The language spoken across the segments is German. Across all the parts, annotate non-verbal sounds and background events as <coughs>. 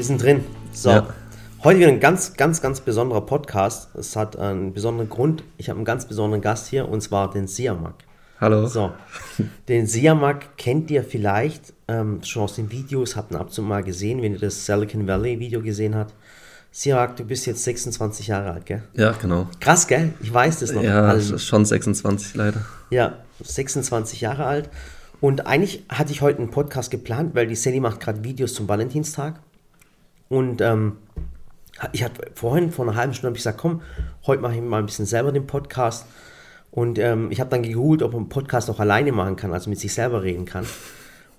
Wir sind drin. So. Ja. Heute wieder ein ganz, ganz, ganz besonderer Podcast. Es hat einen besonderen Grund. Ich habe einen ganz besonderen Gast hier und zwar den Siamak. Hallo. So. Den Siamak kennt ihr vielleicht ähm, schon aus den Videos, habt ihn ab und zu mal gesehen, wenn ihr das Silicon Valley Video gesehen habt. Siamak, du bist jetzt 26 Jahre alt, gell? Ja, genau. Krass, gell? Ich weiß das noch. Ja, Also- schon 26 leider. Ja, 26 Jahre alt. Und eigentlich hatte ich heute einen Podcast geplant, weil die Sally macht gerade Videos zum Valentinstag. Und ähm, ich hatte vorhin, vor einer halben Stunde, habe ich gesagt, komm, heute mache ich mal ein bisschen selber den Podcast. Und ähm, ich habe dann gegoogelt, ob man einen Podcast auch alleine machen kann, also mit sich selber reden kann.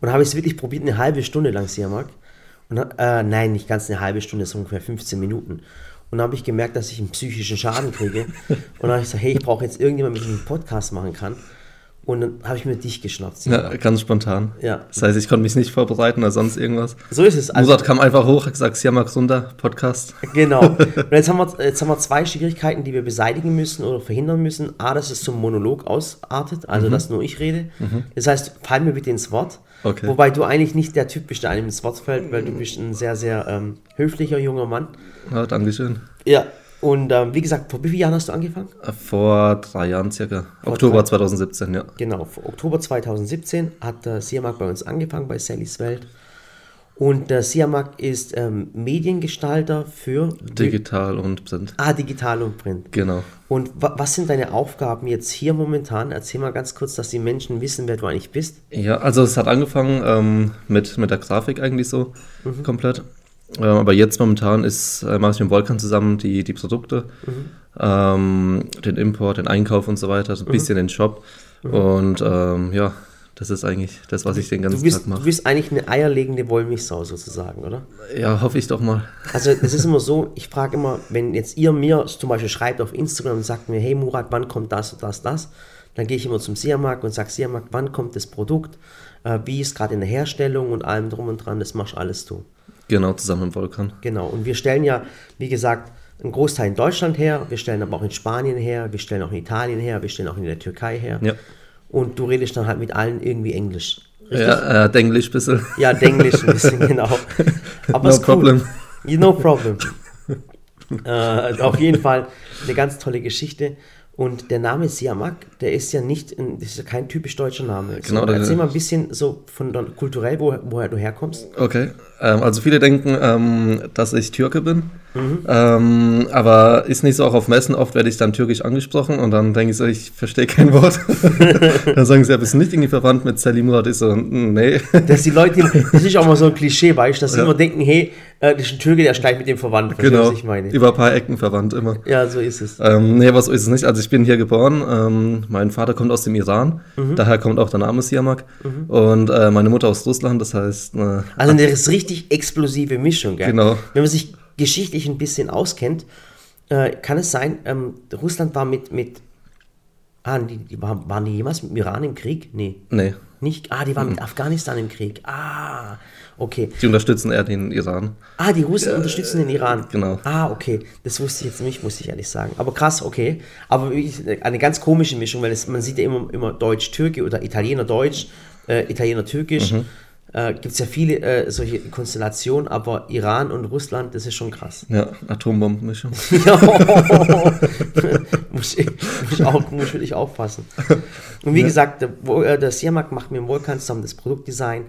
Und habe es wirklich probiert, eine halbe Stunde lang, Siamak. Und äh, nein, nicht ganz eine halbe Stunde, so ungefähr 15 Minuten. Und dann habe ich gemerkt, dass ich einen psychischen Schaden kriege. Und dann habe ich gesagt, hey, ich brauche jetzt irgendjemanden, mit dem ich einen Podcast machen kann. Und dann habe ich mir dich geschnappt. Ja, ganz spontan. Ja. Das heißt, ich konnte mich nicht vorbereiten oder sonst irgendwas. So ist es. Also, Murat kam einfach hoch, hat gesagt, Siamak runter, Podcast. Genau. <laughs> Und jetzt haben, wir, jetzt haben wir zwei Schwierigkeiten, die wir beseitigen müssen oder verhindern müssen. A, dass es zum Monolog ausartet, also dass nur ich rede. Das heißt, fall mir bitte ins Wort. Okay. Wobei du eigentlich nicht der Typ bist, der einem ins Wort fällt, weil du bist ein sehr, sehr ähm, höflicher junger Mann. Ja, Dankeschön. Ja. Und ähm, wie gesagt, vor wie vielen Jahren hast du angefangen? Vor drei Jahren circa. Oktober 2017, ja. Genau, vor Oktober 2017 hat der Siamak bei uns angefangen, bei Sallys Welt. Und der Siamak ist ähm, Mediengestalter für Digital und Print. Ah, digital und Print. Genau. Und wa was sind deine Aufgaben jetzt hier momentan? Erzähl mal ganz kurz, dass die Menschen wissen, wer du eigentlich bist. Ja, also es hat angefangen ähm, mit, mit der Grafik eigentlich so komplett. Ähm, aber jetzt momentan ist, äh, mache ich mit dem Volkan zusammen die, die Produkte, ähm, den Import, den Einkauf und so weiter, so ein bisschen den Shop. Und ähm, ja, das ist eigentlich das, was ich den Du ganzen bist, Tag du mache. bist eigentlich eine eierlegende Wollmilchsau sozusagen, oder? Ja, hoffe ich doch mal. Also es ist <laughs> immer so, ich frage immer, wenn jetzt ihr mir zum Beispiel schreibt auf Instagram und sagt mir, hey Murat, wann kommt das, das, das, dann gehe ich immer zum Siamak und sage, Siamak, wann kommt das Produkt, äh, wie ist gerade in der Herstellung und allem drum und dran, das machst alles du. Genau, zusammen mit dem Volkan. Genau, und wir stellen ja, wie gesagt, einen Großteil in Deutschland her, wir stellen aber auch in Spanien her, wir stellen auch in Italien her, wir stellen auch in der Türkei her. Ja. Und du redest dann halt mit allen irgendwie Englisch. Richtig? Ja, äh, Denglisch ein bisschen. Ja, Denglisch ein bisschen, <laughs> genau. Aber No ist cool. problem. Yeah, No problem. äh, auf jeden Fall eine ganz tolle Geschichte. Und der Name Siamak, der ist ja nicht, das ist ja kein typisch deutscher Name. Genau, so, der- erzähl mal ein bisschen so von kulturell, wo, woher du herkommst. Okay, ähm, also viele denken, ähm, dass ich Türke bin, ähm, aber ist nicht so auch auf Messen. Oft werde ich dann türkisch angesprochen und dann denke ich so, ich verstehe kein Wort. <laughs> <laughs> dann sagen sie, ja, bist du nicht irgendwie verwandt mit Sally Murat? Ich so, "Mm, nee. Dass die Leute, <laughs> das ist auch mal so ein Klischee, weißt du, dass sie immer denken, hey, ein Türke, der ist gleich mit dem verwandt. Genau, was ich meine? über ein paar Ecken verwandt immer. Ja, so ist es. Ähm, nee, was ist es nicht? Also ich bin hier geboren. Ähm, mein Vater kommt aus dem Iran, daher kommt auch der Name Siamak. Und äh, meine Mutter aus Russland, das heißt, äh, Also eine richtig explosive Mischung, gell? Genau. Wenn man sich geschichtlich ein bisschen auskennt, äh, kann es sein, ähm, Russland war mit, mit ah, die, die waren, waren die jemals mit dem Iran im Krieg? Nee, nee, nicht? Ah, die waren Mhm. mit Afghanistan im Krieg. Ah, okay. die unterstützen eher den Iran. Ah, die Russen unterstützen den Iran. genau. Ah, okay. Das wusste ich jetzt nicht, muss ich ehrlich sagen. Aber krass, okay. Aber eine ganz komische Mischung, weil es, man sieht ja immer, immer Deutsch-Türke oder Italiener-Deutsch, äh, Italiener-Türkisch. Mhm. Äh, Gibt es ja viele äh, solche Konstellationen, aber Iran und Russland, das ist schon krass. Ja, Atombombenmischung. <laughs> Ja, <laughs> muss, ich, muss, ich auch, muss ich aufpassen. Und wie gesagt, der, äh, der Siamak macht mit dem Volkan zusammen das Produktdesign.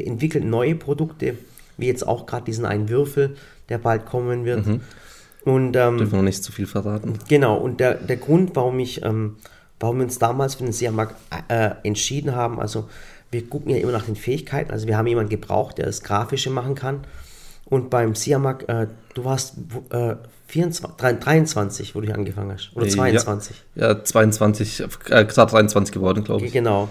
Der entwickelt neue Produkte, wie jetzt auch gerade diesen einen Würfel, der bald kommen wird. Und ähm, Dürfen wir noch nicht zu viel verraten. Genau, und der, der Grund, warum ich, ähm, warum wir uns damals für den Siamak äh, entschieden haben, also wir gucken ja immer nach den Fähigkeiten, also wir haben jemanden gebraucht, der das Grafische machen kann. Und beim Siamak, äh, du warst äh, 24, 23, wo du angefangen hast, oder 22. Ja, ja 22, äh, gerade 23 geworden, glaube ich. Genau.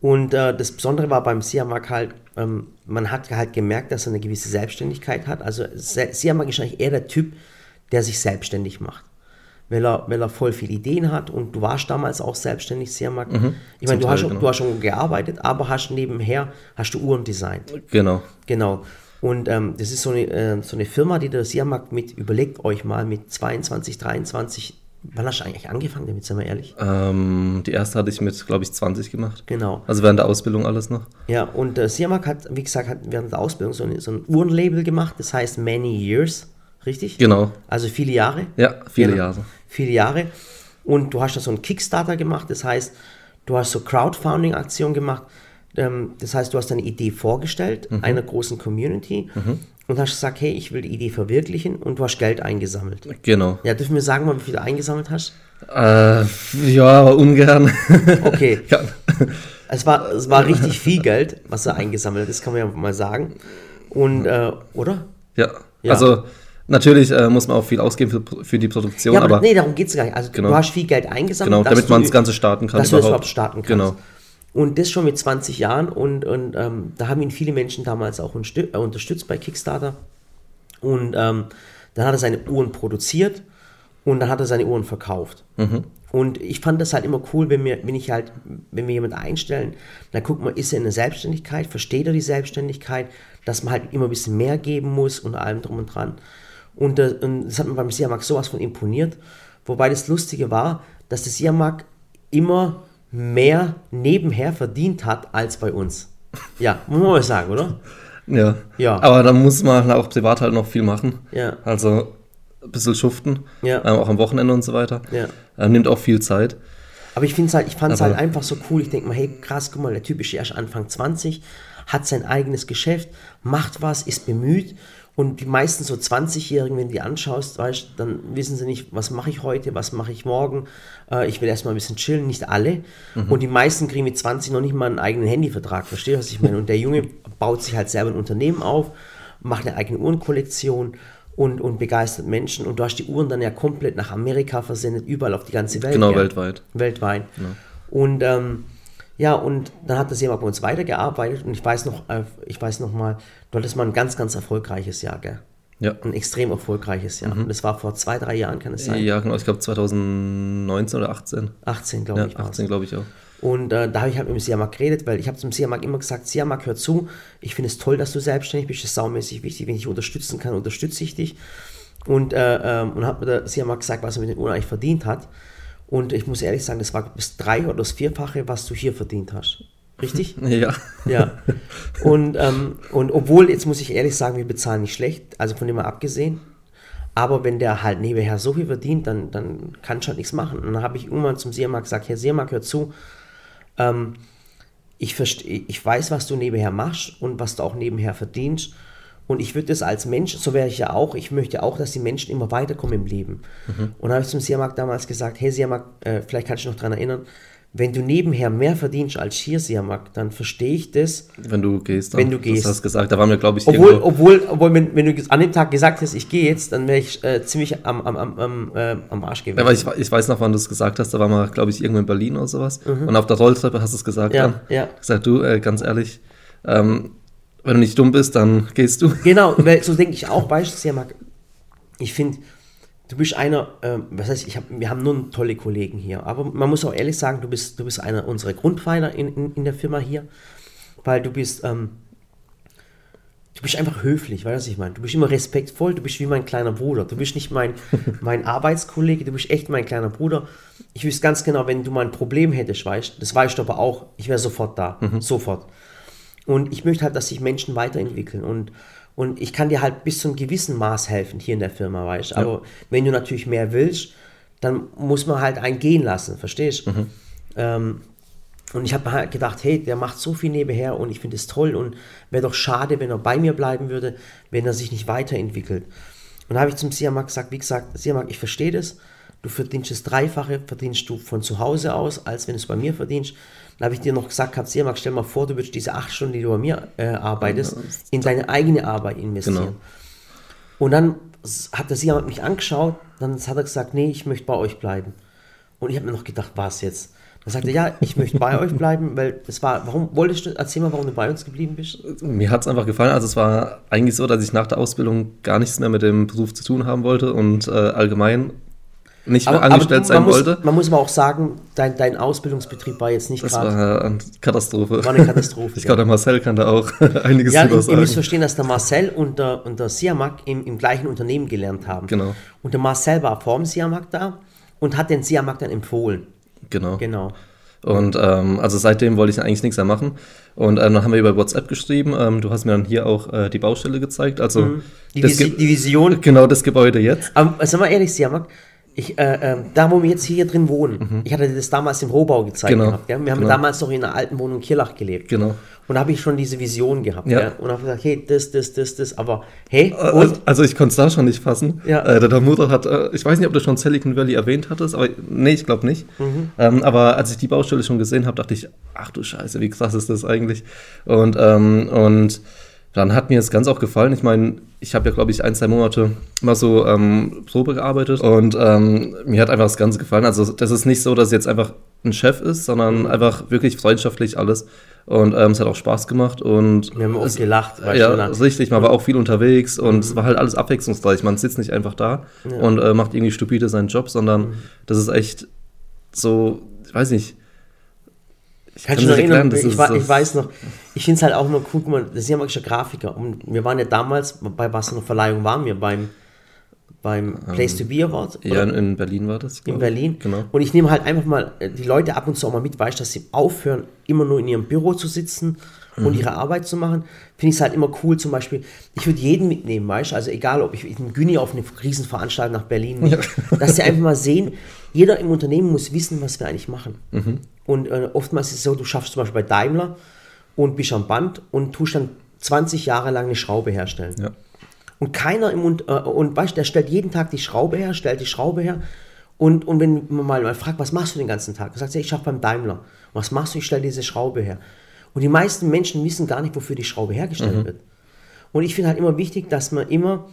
Und äh, das Besondere war beim Siamak halt, ähm, man hat halt gemerkt, dass er eine gewisse Selbstständigkeit hat. Also Siamak ist eigentlich eher der Typ, der sich selbstständig macht. Weil er, weil er voll viele Ideen hat und du warst damals auch selbstständig, Siamak. ich meine, du, hast Teil, schon- genau. du hast schon gearbeitet, aber hast nebenher hast du Uhren designt. Genau. Genau. Und ähm, das ist so eine, äh, so eine Firma, die der Siamak mit, überlegt euch mal, mit 22, 23 Wann hast du eigentlich angefangen damit, sind wir ehrlich? Ähm, die erste hatte ich mit, glaube ich, 20 gemacht. Genau. Also während der Ausbildung alles noch. Ja, und äh, Siamak hat, wie gesagt, hat während der Ausbildung so ein, so ein Uhrenlabel gemacht, das heißt Many Years, richtig? Genau. Also viele Jahre. Ja, viele Genau. Jahre. Viele Jahre. Und du hast da so einen Kickstarter gemacht, das heißt, du hast so Crowdfunding-Aktionen gemacht. Ähm, das heißt, du hast deine Idee vorgestellt, einer großen Community und hast gesagt, hey, ich will die Idee verwirklichen und du hast Geld eingesammelt. Genau. Ja, dürfen wir sagen, mal, wie viel du eingesammelt hast? Äh, ja, aber ungern. Okay. <laughs> ja. Es war, es war richtig viel Geld, was er eingesammelt hat, das kann man ja mal sagen. Und, äh, oder? ja. Ja. Also natürlich äh, muss man auch viel ausgeben für, für die Produktion, Ja, aber, aber nee, darum geht es gar nicht. Also Genau. du hast viel Geld eingesammelt. genau, damit man das Ganze starten kann. dass du das überhaupt starten kannst. Genau. Und das schon mit 20 Jahren und, und ähm, da haben ihn viele Menschen damals auch äh, unterstützt bei Kickstarter. Und ähm, dann hat er seine Uhren produziert und dann hat er seine Uhren verkauft. Und ich fand das halt immer cool, wenn wir, wenn ich halt, wenn wir jemanden einstellen, dann guckt man, ist er in der Selbstständigkeit, versteht er die Selbstständigkeit, dass man halt immer ein bisschen mehr geben muss und allem drum und dran. Und, äh, und das hat mir beim Siamak sowas von imponiert. Wobei das Lustige war, dass der Siamak immer mehr nebenher verdient hat als bei uns. Ja, muss man mal sagen, oder? Ja. Ja. Aber da muss man auch privat halt noch viel machen. Ja. Also ein bisschen schuften. Ja. Ähm, auch am Wochenende und so weiter. Ja. Ähm, nimmt auch viel Zeit. Aber ich finde es halt, ich fand es halt einfach so cool. Ich denke mal, hey, krass, guck mal, der Typ ist erst Anfang 20, hat sein eigenes Geschäft, macht was, ist bemüht. Und die meisten so 20-Jährigen, wenn du die anschaust, weißt, dann wissen sie nicht, was mache ich heute, was mache ich morgen. Äh, ich will erstmal ein bisschen chillen, nicht alle. Und die meisten kriegen mit 20 noch nicht mal einen eigenen Handyvertrag. Verstehst du, was ich meine? Und der Junge baut sich halt selber ein Unternehmen auf, macht eine eigene Uhrenkollektion und, und begeistert Menschen. Und du hast die Uhren dann ja komplett nach Amerika versendet, überall auf die ganze Welt. Genau, gell? weltweit. weltweit. Und ähm, ja, und dann hat das jemand bei uns weitergearbeitet und ich weiß noch, äh, ich weiß noch mal, du hattest mal ein ganz, ganz erfolgreiches Jahr, gell? Ja. Ein extrem erfolgreiches Jahr. Und das war vor zwei, drei Jahren, kann es sein? Ja, genau. Ich glaube 2019 oder 18. 18, glaube Ja, ich, war 18 glaube ich auch. Und äh, da habe ich halt mit dem Siamak geredet, weil ich habe zum Siamak immer gesagt, Siamak, hör zu, ich finde es toll, dass du selbstständig bist, das ist saumäßig wichtig, wenn ich dich unterstützen kann, unterstütze ich dich. Und, äh, ähm, und hat mir der Siamak gesagt, was er mit den Uhren eigentlich verdient hat. Und ich muss ehrlich sagen, das war das drei oder das vierfache, was du hier verdient hast. Richtig? <laughs> Ja. Ja. Und, ähm, und obwohl, jetzt muss ich ehrlich sagen, wir bezahlen nicht schlecht, also von dem mal abgesehen. Aber wenn der halt nebenher so viel verdient, dann, dann kann ich halt nichts machen. Und dann habe ich irgendwann zum Siamak gesagt, Herr Siamak, hör zu, ähm, ich, ich weiß, was du nebenher machst und was du auch nebenher verdienst. Und ich würde das als Mensch, so wäre ich ja auch, ich möchte auch, dass die Menschen immer weiterkommen im Leben. Und da habe ich zum Siamak damals gesagt, hey Siamak, äh, vielleicht kannst du dich noch daran erinnern, wenn du nebenher mehr verdienst als hier, Siamak, dann verstehe ich das. Wenn du gehst. Wenn du gehst. Das hast du gesagt. Da waren wir, glaube ich, Obwohl, irgendwo. obwohl, obwohl wenn, wenn du an dem Tag gesagt hast, ich gehe jetzt, dann wäre ich äh, ziemlich am, am, am, äh, am Arsch gewesen. Ja, weil ich, ich weiß noch, wann du es gesagt hast. Da waren wir, glaube ich, irgendwo in Berlin oder sowas. Und auf der Rolltreppe hast du es gesagt. Mhm. Ja, dann. ja. Gesagt, du, äh, ganz ehrlich, ähm, wenn du nicht dumm bist, dann gehst du. <laughs> Genau, weil so denke ich auch, Siamak, ich finde, du bist einer, ähm, was heißt, ich hab, wir haben nur tolle Kollegen hier, aber man muss auch ehrlich sagen, du bist, du bist einer unserer Grundpfeiler in, in, in der Firma hier, weil du bist, ähm, du bist einfach höflich, weißt du, was ich meine? Du bist immer respektvoll, du bist wie mein kleiner Bruder, du bist nicht mein, <laughs> mein Arbeitskollege, du bist echt mein kleiner Bruder. Ich wüsste ganz genau, wenn du mal ein Problem hättest, weißt das weißt du aber auch, ich wäre sofort da, sofort. Und ich möchte halt, dass sich Menschen weiterentwickeln. Und, und ich kann dir halt bis zu einem gewissen Maß helfen hier in der Firma, weißt du. Aber wenn du natürlich mehr willst, dann muss man halt einen gehen lassen, verstehst du? Ähm, und ich habe mir halt gedacht, hey, der macht so viel nebenher und ich finde es toll und wäre doch schade, wenn er bei mir bleiben würde, wenn er sich nicht weiterentwickelt. Und da habe ich zum Siamak gesagt, wie gesagt, Siamak, ich verstehe das, du verdienst das Dreifache, verdienst du von zu Hause aus, als wenn du es bei mir verdienst. Dann habe ich dir noch gesagt, gehabt, Siamak, stell mal vor, du würdest diese acht Stunden, die du bei mir äh, arbeitest, in deine eigene Arbeit investieren. Genau. Und dann hat der Siamak mich angeschaut, dann hat er gesagt, nee, ich möchte bei euch bleiben. Und ich habe mir noch gedacht, was jetzt? Dann sagte er, ja, ich möchte bei euch bleiben, weil das war, warum wolltest du, erzähl mal, warum du bei uns geblieben bist? Mir hat es einfach gefallen. Also es war eigentlich so, dass ich nach der Ausbildung gar nichts mehr mit dem Beruf zu tun haben wollte und äh, allgemein nicht mehr angestellt sein man wollte. Muss, man muss aber auch sagen, dein, dein Ausbildungsbetrieb war jetzt nicht Das gerade. war eine Katastrophe. War eine Katastrophe, <laughs> ich glaube, der Marcel kann da auch <laughs> einiges Ja, drüber ihr, ihr müsst sagen. verstehen, dass der Marcel und der, und der Siamak im, im gleichen Unternehmen gelernt haben. Genau. Und der Marcel war vor dem Siamak da und hat den Siamak dann empfohlen. Genau. Genau. Und ähm, also seitdem wollte ich eigentlich nichts mehr machen. Und ähm, dann haben wir über WhatsApp geschrieben. Ähm, du hast mir dann hier auch äh, die Baustelle gezeigt. Also Mhm. Die, das Visi die Vision. <laughs> genau das Gebäude jetzt. Aber sag mal ehrlich, Siamak, ich, äh, äh, da wo wir jetzt hier drin wohnen, ich hatte dir das damals im Rohbau gezeigt Mhm. Genau. gehabt. Ja? Wir haben Genau. damals noch in einer alten Wohnung in Kirlach gelebt. Genau. Und da habe ich schon diese Vision gehabt. Ja. Ja. Und habe gesagt, hey, das, das, das, das. Aber hey, Äh, und? Also ich konnte es da schon nicht fassen. Ja. Äh, der Damoder hat, äh, ich weiß nicht, ob du schon Silicon Valley erwähnt hattest, aber nee, ich glaube nicht. Mhm. Ähm, aber als ich die Baustelle schon gesehen habe, dachte ich, ach du Scheiße, wie krass ist das eigentlich? Und, ähm, und dann hat mir es ganz auch gefallen. Ich meine, ich habe ja, glaube ich, ein, zwei Monate mal so ähm, Probe gearbeitet und ähm, mir hat einfach das Ganze gefallen. Also das ist nicht so, dass jetzt einfach ein Chef ist, sondern Mhm. einfach wirklich freundschaftlich alles. Und ähm, es hat auch Spaß gemacht und Wir haben oft es, gelacht. ja, du, na- richtig. Man war auch viel unterwegs und es war halt alles abwechslungsreich. Man sitzt nicht einfach da und äh, macht irgendwie stupide seinen Job, sondern das ist echt so, ich weiß nicht. Ich du noch nicht erinnern? Ich, das- ich weiß noch, ich finde es halt auch immer cool, guck mal, das ist ja magischer Grafiker. Und wir waren ja damals, bei was eine Verleihung waren wir, beim, beim Place to Be Award. Ja, oder? in, in Berlin war das. in. Berlin. Genau. Und ich nehme halt einfach mal äh, die Leute ab und zu auch mal mit, weißt dass sie aufhören, immer nur in ihrem Büro zu sitzen und Mhm. ihre Arbeit zu machen. Finde ich es halt immer cool, zum Beispiel, ich würde jeden mitnehmen, weißt also egal, ob ich mit einem Güni auf eine Riesenveranstaltung nach Berlin, nehme, dass sie einfach mal sehen, jeder im Unternehmen muss wissen, was wir eigentlich machen. Mhm. Und äh, oftmals ist es so, du schaffst zum Beispiel bei Daimler und bist am Band und tust dann 20 Jahre lang eine Schraube herstellen. Ja. Und keiner im und, äh, und weißt, der stellt jeden Tag die Schraube her, stellt die Schraube her. Und, und wenn man mal, mal fragt, was machst du den ganzen Tag? Du sagst, ja, ich schaffe beim Daimler. Was machst du? Ich stelle diese Schraube her. Und die meisten Menschen wissen gar nicht, wofür die Schraube hergestellt wird. Und ich finde halt immer wichtig, dass man immer,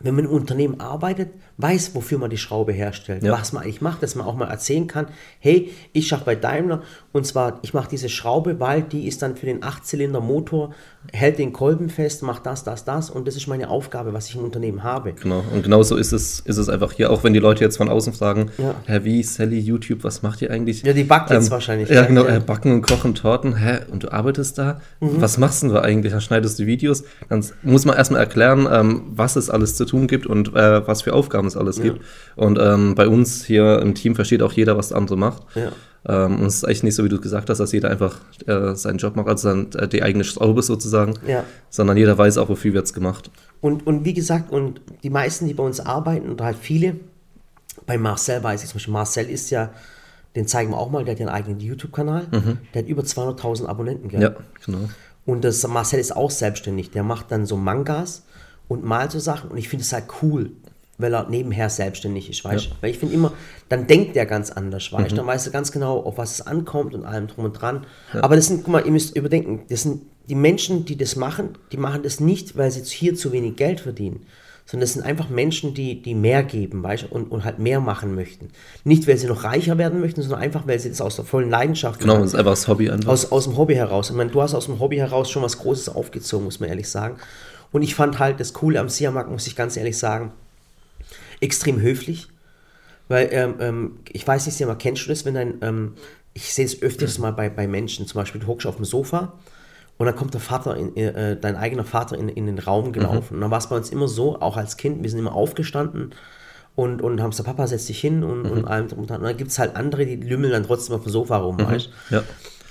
wenn man im Unternehmen arbeitet, weiß, wofür man die Schraube herstellt, Ja. was man eigentlich macht, dass man auch mal erzählen kann, hey, ich schaffe bei Daimler und zwar, ich mache diese Schraube, weil die ist dann für den Achtzylinder Motor, hält den Kolben fest, macht das, das, das und das ist meine Aufgabe, was ich im Unternehmen habe. Genau, und genauso ist es, ist es einfach hier, auch wenn die Leute jetzt von außen fragen, Ja. Herr wie, Sally, YouTube, was macht ihr eigentlich? Ja, die backt jetzt wahrscheinlich, Ja, ja. genau, Ja. äh, backen und kochen Torten, hä, und du arbeitest da? Mhm. Was machst denn du eigentlich? Dann schneidest du Videos, dann muss man erstmal erklären, ähm, was es alles zu tun gibt und äh, was für Aufgaben es alles gibt. Und ähm, bei uns hier im Team versteht auch jeder, was der andere macht. Ja. Ähm, und es ist echt nicht so, wie du gesagt hast, dass jeder einfach äh, seinen Job macht, also dann, äh, die eigene Schraube sozusagen, Ja. sondern jeder weiß auch, wofür wird es gemacht. Und, und wie gesagt, und die meisten, die bei uns arbeiten, oder halt viele, bei Marcel weiß ich zum Beispiel, Marcel ist ja, den zeigen wir auch mal, der hat ja einen eigenen YouTube-Kanal, der hat über 200.000 Abonnenten gehabt. Ja, genau. Und das Marcel ist auch selbstständig. Der macht dann so Mangas und malt so Sachen. Und ich finde es halt cool, weil er nebenher selbstständig ist, weißt du? Weil ich finde immer, dann denkt der ganz anders, weißt du? Dann weißt du ganz genau, auf was es ankommt und allem drum und dran. Aber das sind, guck mal, ihr müsst überdenken, das sind die Menschen, die das machen, die machen das nicht, weil sie hier zu wenig Geld verdienen. Sondern das sind einfach Menschen, die, die mehr geben, weißt du, und, und halt mehr machen möchten. Nicht, weil sie noch reicher werden möchten, sondern einfach, weil sie das aus der vollen Leidenschaft Genau, das ist einfach das Hobby einfach. aus, aus dem Hobby heraus. Ich meine, du hast aus dem Hobby heraus schon was Großes aufgezogen, muss man ehrlich sagen. Und ich fand halt das Coole am Siamak, muss ich ganz ehrlich sagen, extrem höflich. Weil, ähm, ähm, ich weiß nicht, Siamak, kennst du das, wenn dein, ähm, ich sehe es öfters mal bei, bei Menschen, zum Beispiel, du hockst auf dem Sofa und dann kommt der Vater, in, äh, dein eigener Vater in, in den Raum gelaufen. Und dann war es bei uns immer so, auch als Kind, wir sind immer aufgestanden und, und haben gesagt, Papa, setz dich hin und, und allem drum und dran. Und dann gibt es halt andere, die lümmeln dann trotzdem auf dem Sofa rum, weißt Ja.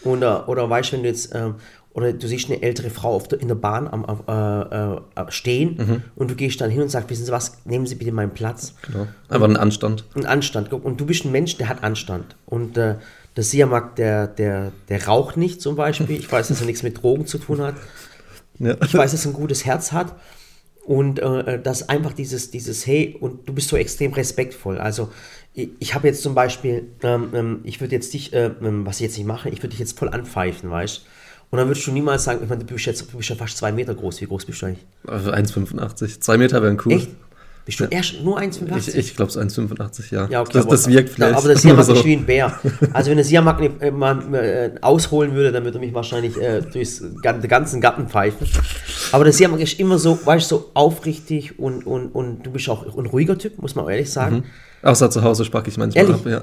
oder, oder weißt du, wenn du jetzt, ähm, oder du siehst eine ältere Frau auf der, in der Bahn am, am, äh, äh, stehen und du gehst dann hin und sagst, wissen Sie was, nehmen Sie bitte meinen Platz. Genau. Einfach ein Anstand. Ein Anstand. Und du bist ein Mensch, der hat Anstand. Und äh, der Siamak, der, der, der raucht nicht zum Beispiel. Ich weiß, dass er nichts mit Drogen zu tun hat. <laughs> Ja. Ich weiß, dass er ein gutes Herz hat. Und äh, das einfach dieses, dieses, hey, und du bist so extrem respektvoll. Also ich, ich habe jetzt zum Beispiel, ähm, ähm, ich würde jetzt dich, äh, ähm, was ich jetzt nicht mache, ich würde dich jetzt voll anpfeifen, weißt Und dann würdest du niemals sagen, ich meine, du bist jetzt du bist ja fast zwei Meter groß. Wie groß bist du eigentlich? Also 1,85. Zwei Meter wären cool. Echt? Bist du erst nur 1,85? Ich, ich glaube, so 1,85, ja. Ja, okay, das, aber, das wirkt vielleicht. Aber der nur Siamak so. ist wie ein Bär. Also wenn der Siamak äh, mal äh, ausholen würde, dann würde er mich wahrscheinlich äh, durchs den ganzen Garten pfeifen. Aber der Siamak ist immer so, weißt du, so aufrichtig und, und, und du bist auch ein ruhiger Typ, muss man ehrlich sagen. Außer zu Hause spacke ich manchmal Ehrlich? ab, ja.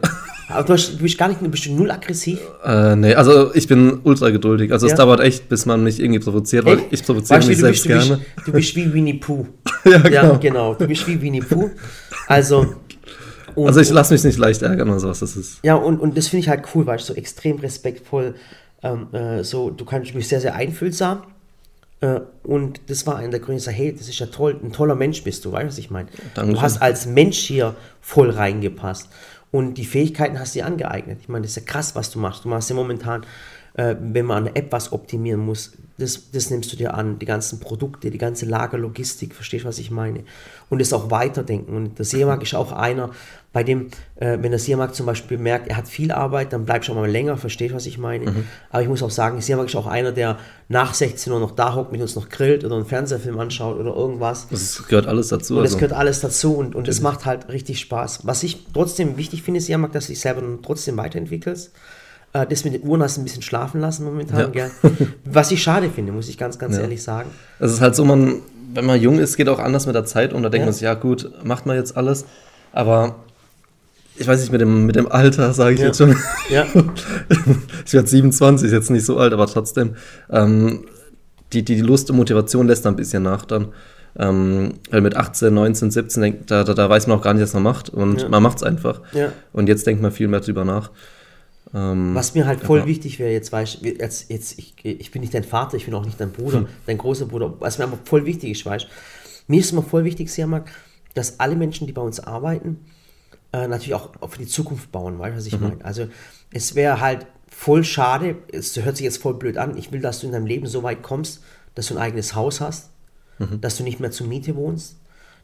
<laughs> Aber du, hast, du bist gar nicht, du bist null aggressiv. Äh, nee, also ich bin ultra geduldig. Also Ja. es dauert echt, bis man mich irgendwie provoziert, weil Echt? ich provoziere Weißt du, mich du bist, selbst du gerne. Bist, du bist wie Winnie Pooh. <laughs> Ja, Ja, genau. genau. Du bist wie Winnie Pooh. Also, <laughs> und, also ich lasse mich nicht leicht ärgern oder sowas. Das ist. Ja, und, und das finde ich halt cool, weil ich so extrem respektvoll, ähm, äh, so, du kannst mich sehr, sehr einfühlsam. Äh, und das war einer der Gründe, ich sage, hey, das ist ja toll, ein toller Mensch bist du, weißt du, was ich meine? Du hast als Mensch hier voll reingepasst. Und die Fähigkeiten hast du dir angeeignet. Ich meine, das ist ja krass, was du machst. Du machst ja momentan äh, wenn man an der App was optimieren muss, das, das nimmst du dir an, die ganzen Produkte, die ganze Lagerlogistik, verstehst du, was ich meine? Und das auch weiterdenken. Und der Seemark ist auch einer, bei dem, äh, wenn der Seemark zum Beispiel merkt, er hat viel Arbeit, dann bleibst du auch mal länger, verstehst du, was ich meine? Mhm. Aber ich muss auch sagen, Seemark ist auch einer, der nach 16 Uhr noch da hockt, mit uns noch grillt oder einen Fernsehfilm anschaut oder irgendwas. Das gehört alles dazu. Und das also. gehört alles dazu und, und es macht halt richtig Spaß. Was ich trotzdem wichtig finde, Seemark, dass du dich selber trotzdem weiterentwickelst. Äh, das mit den Uhren hast du ein bisschen schlafen lassen momentan, ja. <laughs> Was ich schade finde, muss ich ganz, ganz ja. ehrlich sagen. Es ist halt so, man, wenn man jung ist, geht auch anders mit der Zeit und da denkt ja. man sich, ja gut, macht man jetzt alles. Aber ich weiß nicht, mit dem, mit dem Alter sage ich ja. jetzt schon. Ja. <laughs> ich werde 27, ist jetzt nicht so alt, aber trotzdem. Ähm, die, die, Lust und Motivation lässt dann ein bisschen nach dann. Ähm, weil mit 18, 19, 17, denk, da, da, da, weiß man auch gar nicht, was man macht und ja. man macht es einfach. Und jetzt denkt man viel mehr drüber nach. Ähm, Was mir halt voll aber, wichtig wäre, jetzt weißt jetzt, jetzt ich, ich bin nicht dein Vater, ich bin auch nicht dein Bruder, hm. dein großer Bruder. Was mir aber voll wichtig ist, weißt mir ist immer voll wichtig, Siamak, dass alle Menschen, die bei uns arbeiten, äh, natürlich auch für die Zukunft bauen, weißt du, was ich mhm. meine? Also es wäre halt voll schade, es hört sich jetzt voll blöd an, ich will, dass du in deinem Leben so weit kommst, dass du ein eigenes Haus hast, mhm. dass du nicht mehr zur Miete wohnst,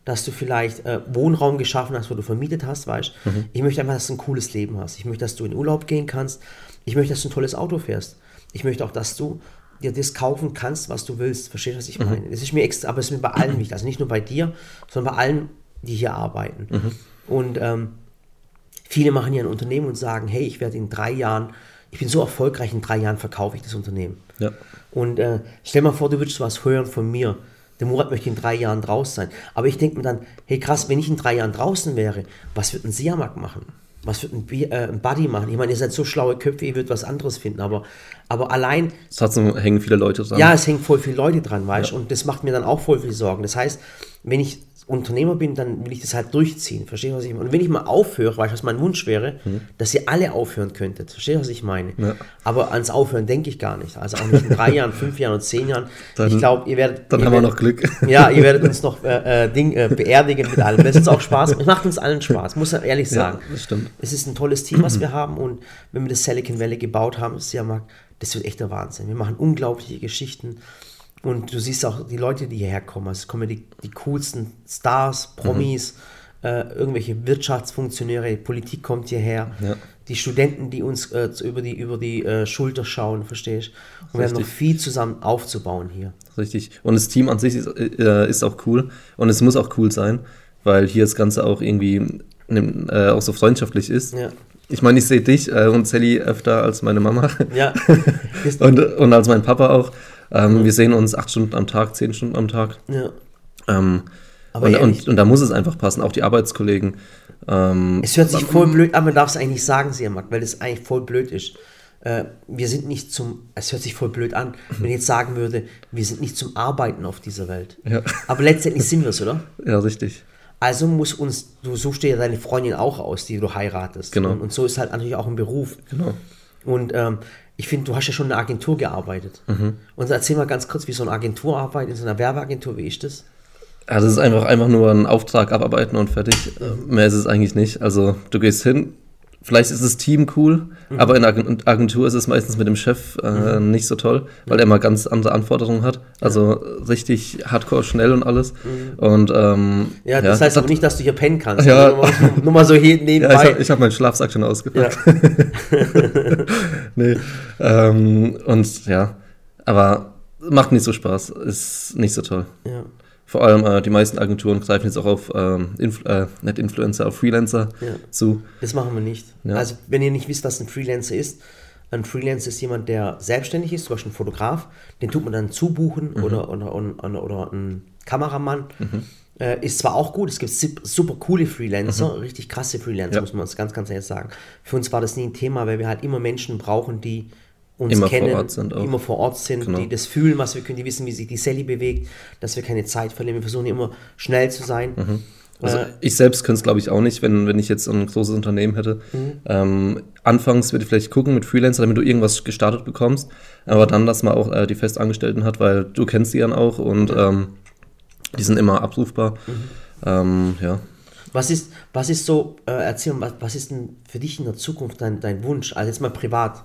dass du vielleicht äh, Wohnraum geschaffen hast, wo du vermietet hast, weißt mhm. Ich möchte einfach, dass du ein cooles Leben hast. Ich möchte, dass du in Urlaub gehen kannst. Ich möchte, dass du ein tolles Auto fährst. Ich möchte auch, dass du dir das kaufen kannst, was du willst. Verstehst du, was ich mhm. meine? Das ist mir extra, aber es ist mir bei allen wichtig. Also nicht nur bei dir, sondern bei allen, die hier arbeiten. Mhm. Und ähm, viele machen ja ein Unternehmen und sagen, hey, ich werde in drei Jahren, ich bin so erfolgreich, in drei Jahren verkaufe ich das Unternehmen. Ja. Und äh, stell mal vor, du würdest was hören von mir der Murat möchte in drei Jahren draußen sein. Aber ich denke mir dann, hey krass, wenn ich in drei Jahren draußen wäre, was wird ein Siamak machen? Was wird ein, äh, ein Buddy machen? Ich meine, ihr seid so schlaue Köpfe, ihr würdet was anderes finden, aber, aber allein. Trotzdem hängen viele Leute dran. Ja, es hängen voll viele Leute dran, weißt du? Ja. Und das macht mir dann auch voll viel Sorgen. Das heißt, wenn ich Unternehmer bin, dann will ich das halt durchziehen. Verstehst du, was ich meine? Und wenn ich mal aufhöre, weißt du, was mein Wunsch wäre, mhm. dass ihr alle aufhören könntet. Verstehst du, was ich meine? Ja. Aber ans Aufhören denke ich gar nicht. Also auch nicht in drei Jahren, fünf Jahren und zehn Jahren. Dann, ich glaube, ihr werdet. Dann ihr haben werdet, wir noch Glück. <laughs> Ja, ihr werdet uns noch äh, äh, Ding, äh, beerdigen mit allem. Das ist auch Spaß. Es macht uns allen Spaß, muss ich ehrlich sagen. Ja, das stimmt. Es ist ein tolles Team, was <clears throat> wir haben. Und wenn wir das Silicon Valley gebaut haben, ist ja mal, das wird echt der Wahnsinn. Wir machen unglaubliche Geschichten. Und du siehst auch die Leute, die hierher kommen. Also es kommen die, die coolsten Stars, Promis, mhm. äh, irgendwelche Wirtschaftsfunktionäre, Politik kommt hierher. Ja. Die Studenten, die uns äh, über die, über die äh, Schulter schauen, verstehst du? Und wir haben noch viel zusammen aufzubauen hier. Richtig. Und das Team an sich ist, äh, ist, auch cool. Und es muss auch cool sein, weil hier das Ganze auch irgendwie äh, auch so freundschaftlich ist. Ja. Ich meine, ich sehe dich äh, und Sally öfter als meine Mama. Ja. <laughs> und, und als mein Papa auch. Ähm, mhm. Wir sehen uns acht Stunden am Tag, zehn Stunden am Tag. Ja. Ähm, und, und, und, da muss es einfach passen, auch die Arbeitskollegen. Ähm, es hört sich voll blöd an, man darf es eigentlich nicht sagen, Siamak, weil es eigentlich voll blöd ist. Äh, wir sind nicht zum, es hört sich voll blöd an, wenn ich jetzt sagen würde, wir sind nicht zum Arbeiten auf dieser Welt. Ja. Aber letztendlich sind wir es, oder? <laughs> Ja, richtig. Also muss uns, du suchst dir deine Freundin auch aus, die du heiratest. Genau. Und, und so ist halt natürlich auch ein Beruf. Genau. Und ähm, ich finde, du hast ja schon in einer Agentur gearbeitet. Mhm. Und erzähl mal ganz kurz, wie so eine Agentur arbeitet, in so einer Werbeagentur, wie ist das? Ja, das ist einfach, einfach nur ein Auftrag abarbeiten und fertig. Mehr ist es eigentlich nicht. Also du gehst hin, Vielleicht ist das Team cool, mhm. aber in der Agentur ist es meistens mit dem Chef äh, mhm. nicht so toll, weil ja. er mal ganz andere Anforderungen hat. Also ja. richtig hardcore schnell und alles. Mhm. Und, ähm, ja, das ja, heißt aber nicht, dass du hier pennen kannst. Ja. Nur, mal, nur mal so nebenbei. <laughs> Ja, ich habe hab meinen Schlafsack schon ausgepackt. <laughs> nee. Ähm, und ja, aber macht nicht so Spaß. Ist nicht so toll. Ja. Vor allem äh, die meisten Agenturen greifen jetzt auch auf, ähm, Inf äh, nicht Influencer, auf Freelancer ja. zu. Das machen wir nicht. Ja. Also, wenn ihr nicht wisst, was ein Freelancer ist, ein Freelancer ist jemand, der selbstständig ist, zum Beispiel ein Fotograf, den tut man dann zubuchen mhm. oder, oder, oder, oder, ein Kameramann. Mhm. Äh, ist zwar auch gut, es gibt super coole Freelancer, mhm. richtig krasse Freelancer, ja. muss man uns ganz, ganz ehrlich sagen. Für uns war das nie ein Thema, weil wir halt immer Menschen brauchen, die uns Immer vor kennen, Ort sind auch. immer vor Ort sind, Genau. die das fühlen, was wir können, die wissen, wie sich die Sally bewegt, dass wir keine Zeit verlieren. Wir versuchen immer schnell zu sein. Also Äh, ich selbst könnte es, glaube ich, auch nicht, wenn, wenn ich jetzt ein großes Unternehmen hätte. Mhm. Ähm, anfangs würde ich vielleicht gucken mit Freelancer, damit du irgendwas gestartet bekommst, aber dann, dass man auch äh, die Festangestellten hat, weil du kennst die dann auch und ähm, die sind immer abrufbar. Mhm. Ähm, ja. Was ist, was ist so, äh, erzähl mal, was, was ist denn für dich in der Zukunft dein, dein Wunsch? Also jetzt mal privat.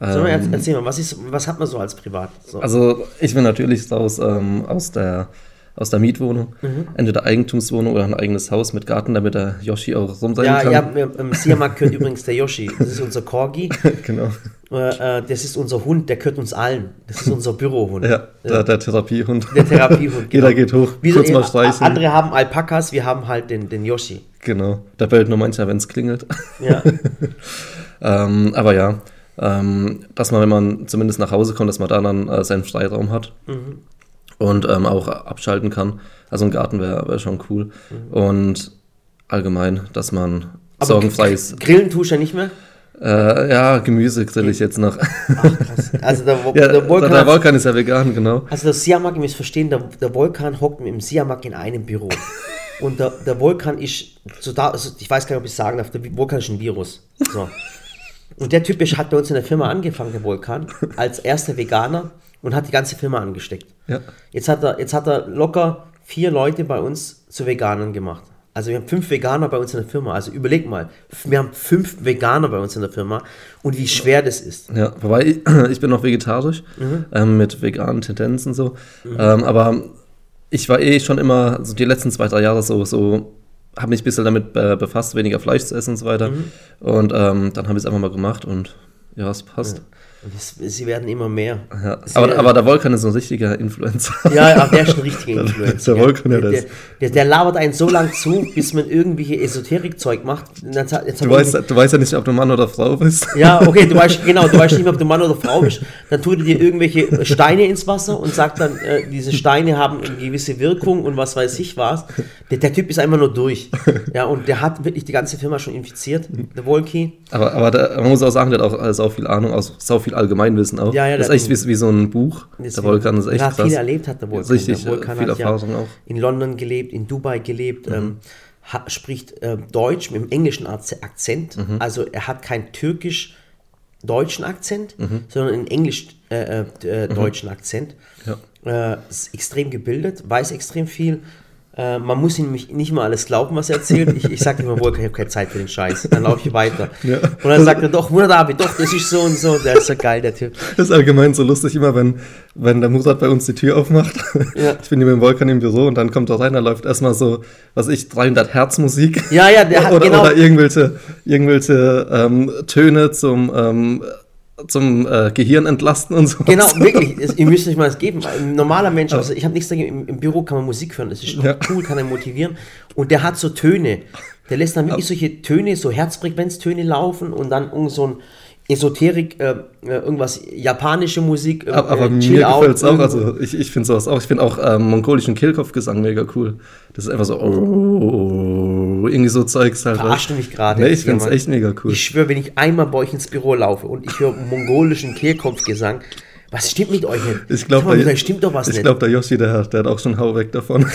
Sag mal, erz- erzähl mal, was, ist, was hat man so als privat? So. Ähm. Also ich will natürlich aus, ähm, aus, der, aus der Mietwohnung, Mhm. entweder Eigentumswohnung oder ein eigenes Haus mit Garten, damit der Yoshi auch rum sein ja, kann. ja, wir- im Siamak gehört übrigens der Yoshi. Das ist unser Corgi. <laughs> genau. Äh, äh, das ist unser Hund, der gehört uns allen. Das ist unser Bürohund. Ja, der, der Therapiehund. Der Therapiehund. <laughs> Jeder geht hoch, Wie kurz so, mal streicheln. Andere haben Alpakas, wir haben halt den, den Yoshi. Genau. Der bellt nur manchmal, wenn es klingelt. Ja. <laughs> ähm, aber ja, ähm, dass man, wenn man zumindest nach Hause kommt, dass man da dann äh, seinen Freiraum hat Mhm. und ähm, auch abschalten kann. Also ein Garten wäre wär schon cool. Und allgemein, dass man Mhm. Aber sorgenfrei ist. Grillen tust du ja nicht mehr. Äh, ja, Gemüse grill ich jetzt noch. Krass. Also der, Wo- ja, der Volkan, der Vulkan ist ja vegan, genau. also der Siamak, ihr müsst verstehen, der, der Volkan hockt mit dem Siamak in einem Büro. Und der, der Volkan ist, so da, also ich weiß gar nicht, ob ich sagen darf, der Volkan ist ein Virus. So. Und der Typ hat bei uns in der Firma angefangen, der Volkan, als erster Veganer und hat die ganze Firma angesteckt. Ja. Jetzt hat er, jetzt hat er locker vier Leute bei uns zu Veganern gemacht. Also wir haben fünf Veganer bei uns in der Firma. Also überleg mal, wir haben fünf Veganer bei uns in der Firma und wie schwer das ist. Ja, wobei ich, <clears throat> ich bin noch vegetarisch Mhm. ähm, mit veganen Tendenzen so. Ähm, aber ich war eh schon immer, so die letzten zwei, drei Jahre so, so habe mich ein bisschen damit äh, befasst, weniger Fleisch zu essen und so weiter. Mhm. Und ähm, dann habe ich es einfach mal gemacht und ja, es passt. Es, sie werden immer mehr. Ja. Aber, aber der Volkan ist ein richtiger Influencer. Ja, der ist ein richtiger <laughs> Influencer. Der Volkan, ja, der, der der, der, labert einen so lang zu, bis man irgendwelche Esoterik-Zeug macht. Sagt- Jetzt Du weißt, du weißt ja nicht, ob du Mann oder Frau bist. Ja, okay, du weißt, <laughs> genau, du weißt nicht mehr, ob du Mann oder Frau bist. Dann tut er dir irgendwelche Steine ins Wasser und sagt dann, äh, diese Steine haben eine gewisse Wirkung und was weiß ich was. Der, Typ ist einfach nur durch. Ja, und der hat wirklich die ganze Firma schon infiziert, der Wolki. Aber, aber man muss auch sagen, der hat auch äh, sau viel Ahnung, auch sau viel Allgemeinwissen auch. Ja, ja, das ist echt wie, wie so ein Buch. Der Volkan ist echt krass. viel erlebt, hat der Volkan. Richtig, der äh, Volkan viel hat ja Erfahrung auch. in London gelebt, in Dubai gelebt, Mhm. ähm, spricht äh, Deutsch mit dem englischen Akze- Akzent. Mhm. Also er hat keinen türkisch-deutschen Akzent, Mhm. sondern einen englisch-deutschen Akzent. Ja. Äh, ist extrem gebildet, weiß extrem viel. Äh, man muss ihm nicht nicht mal alles glauben, was er erzählt. Ich, ich sage immer, Volker, ich habe keine Zeit für den Scheiß. Dann laufe ich weiter. <laughs> Ja. Und dann sagt er, doch, David, doch, das ist so und so. Der ist so geil, der Typ. Das ist allgemein so lustig, immer wenn, wenn der Murat bei uns die Tür aufmacht. Ja. <laughs> Ich bin hier mit dem Volkan im Büro und dann kommt er rein, da läuft erstmal so, was ich, 300 Hertz Musik. Ja, ja, der hat <laughs> oder, genau. oder irgendwelche, irgendwelche ähm, Töne zum, ähm, zum äh, Gehirn entlasten und so. Genau, <laughs> wirklich. Es- Ihr müsst euch mal das geben. Ein normaler Mensch, also ich habe nichts dagegen, im, im Büro kann man Musik hören, das ist Ja. <laughs> cool, kann er motivieren. Und der hat so Töne. Der lässt dann wirklich solche Töne, so Herzfrequenztöne laufen und dann irgend so ein Esoterik, äh, äh, irgendwas, japanische Musik. äh, Aber, mir Chill gefällt es auch. Also ich, ich finde sowas auch. Ich finde auch ähm, mongolischen Kehlkopfgesang mega cool. Das ist einfach so, oh, irgendwie so Zeugs halt. Verarschst du mich gerade? Nee, ich Jemand? echt mega cool. Ich schwöre, wenn ich einmal bei euch ins Büro laufe und ich höre mongolischen Kehlkopfgesang, was stimmt mit euch nicht? Ich glaube, da stimmt doch was ich nicht. glaube, der Yoshi, der, der hat auch schon Hau weg davon.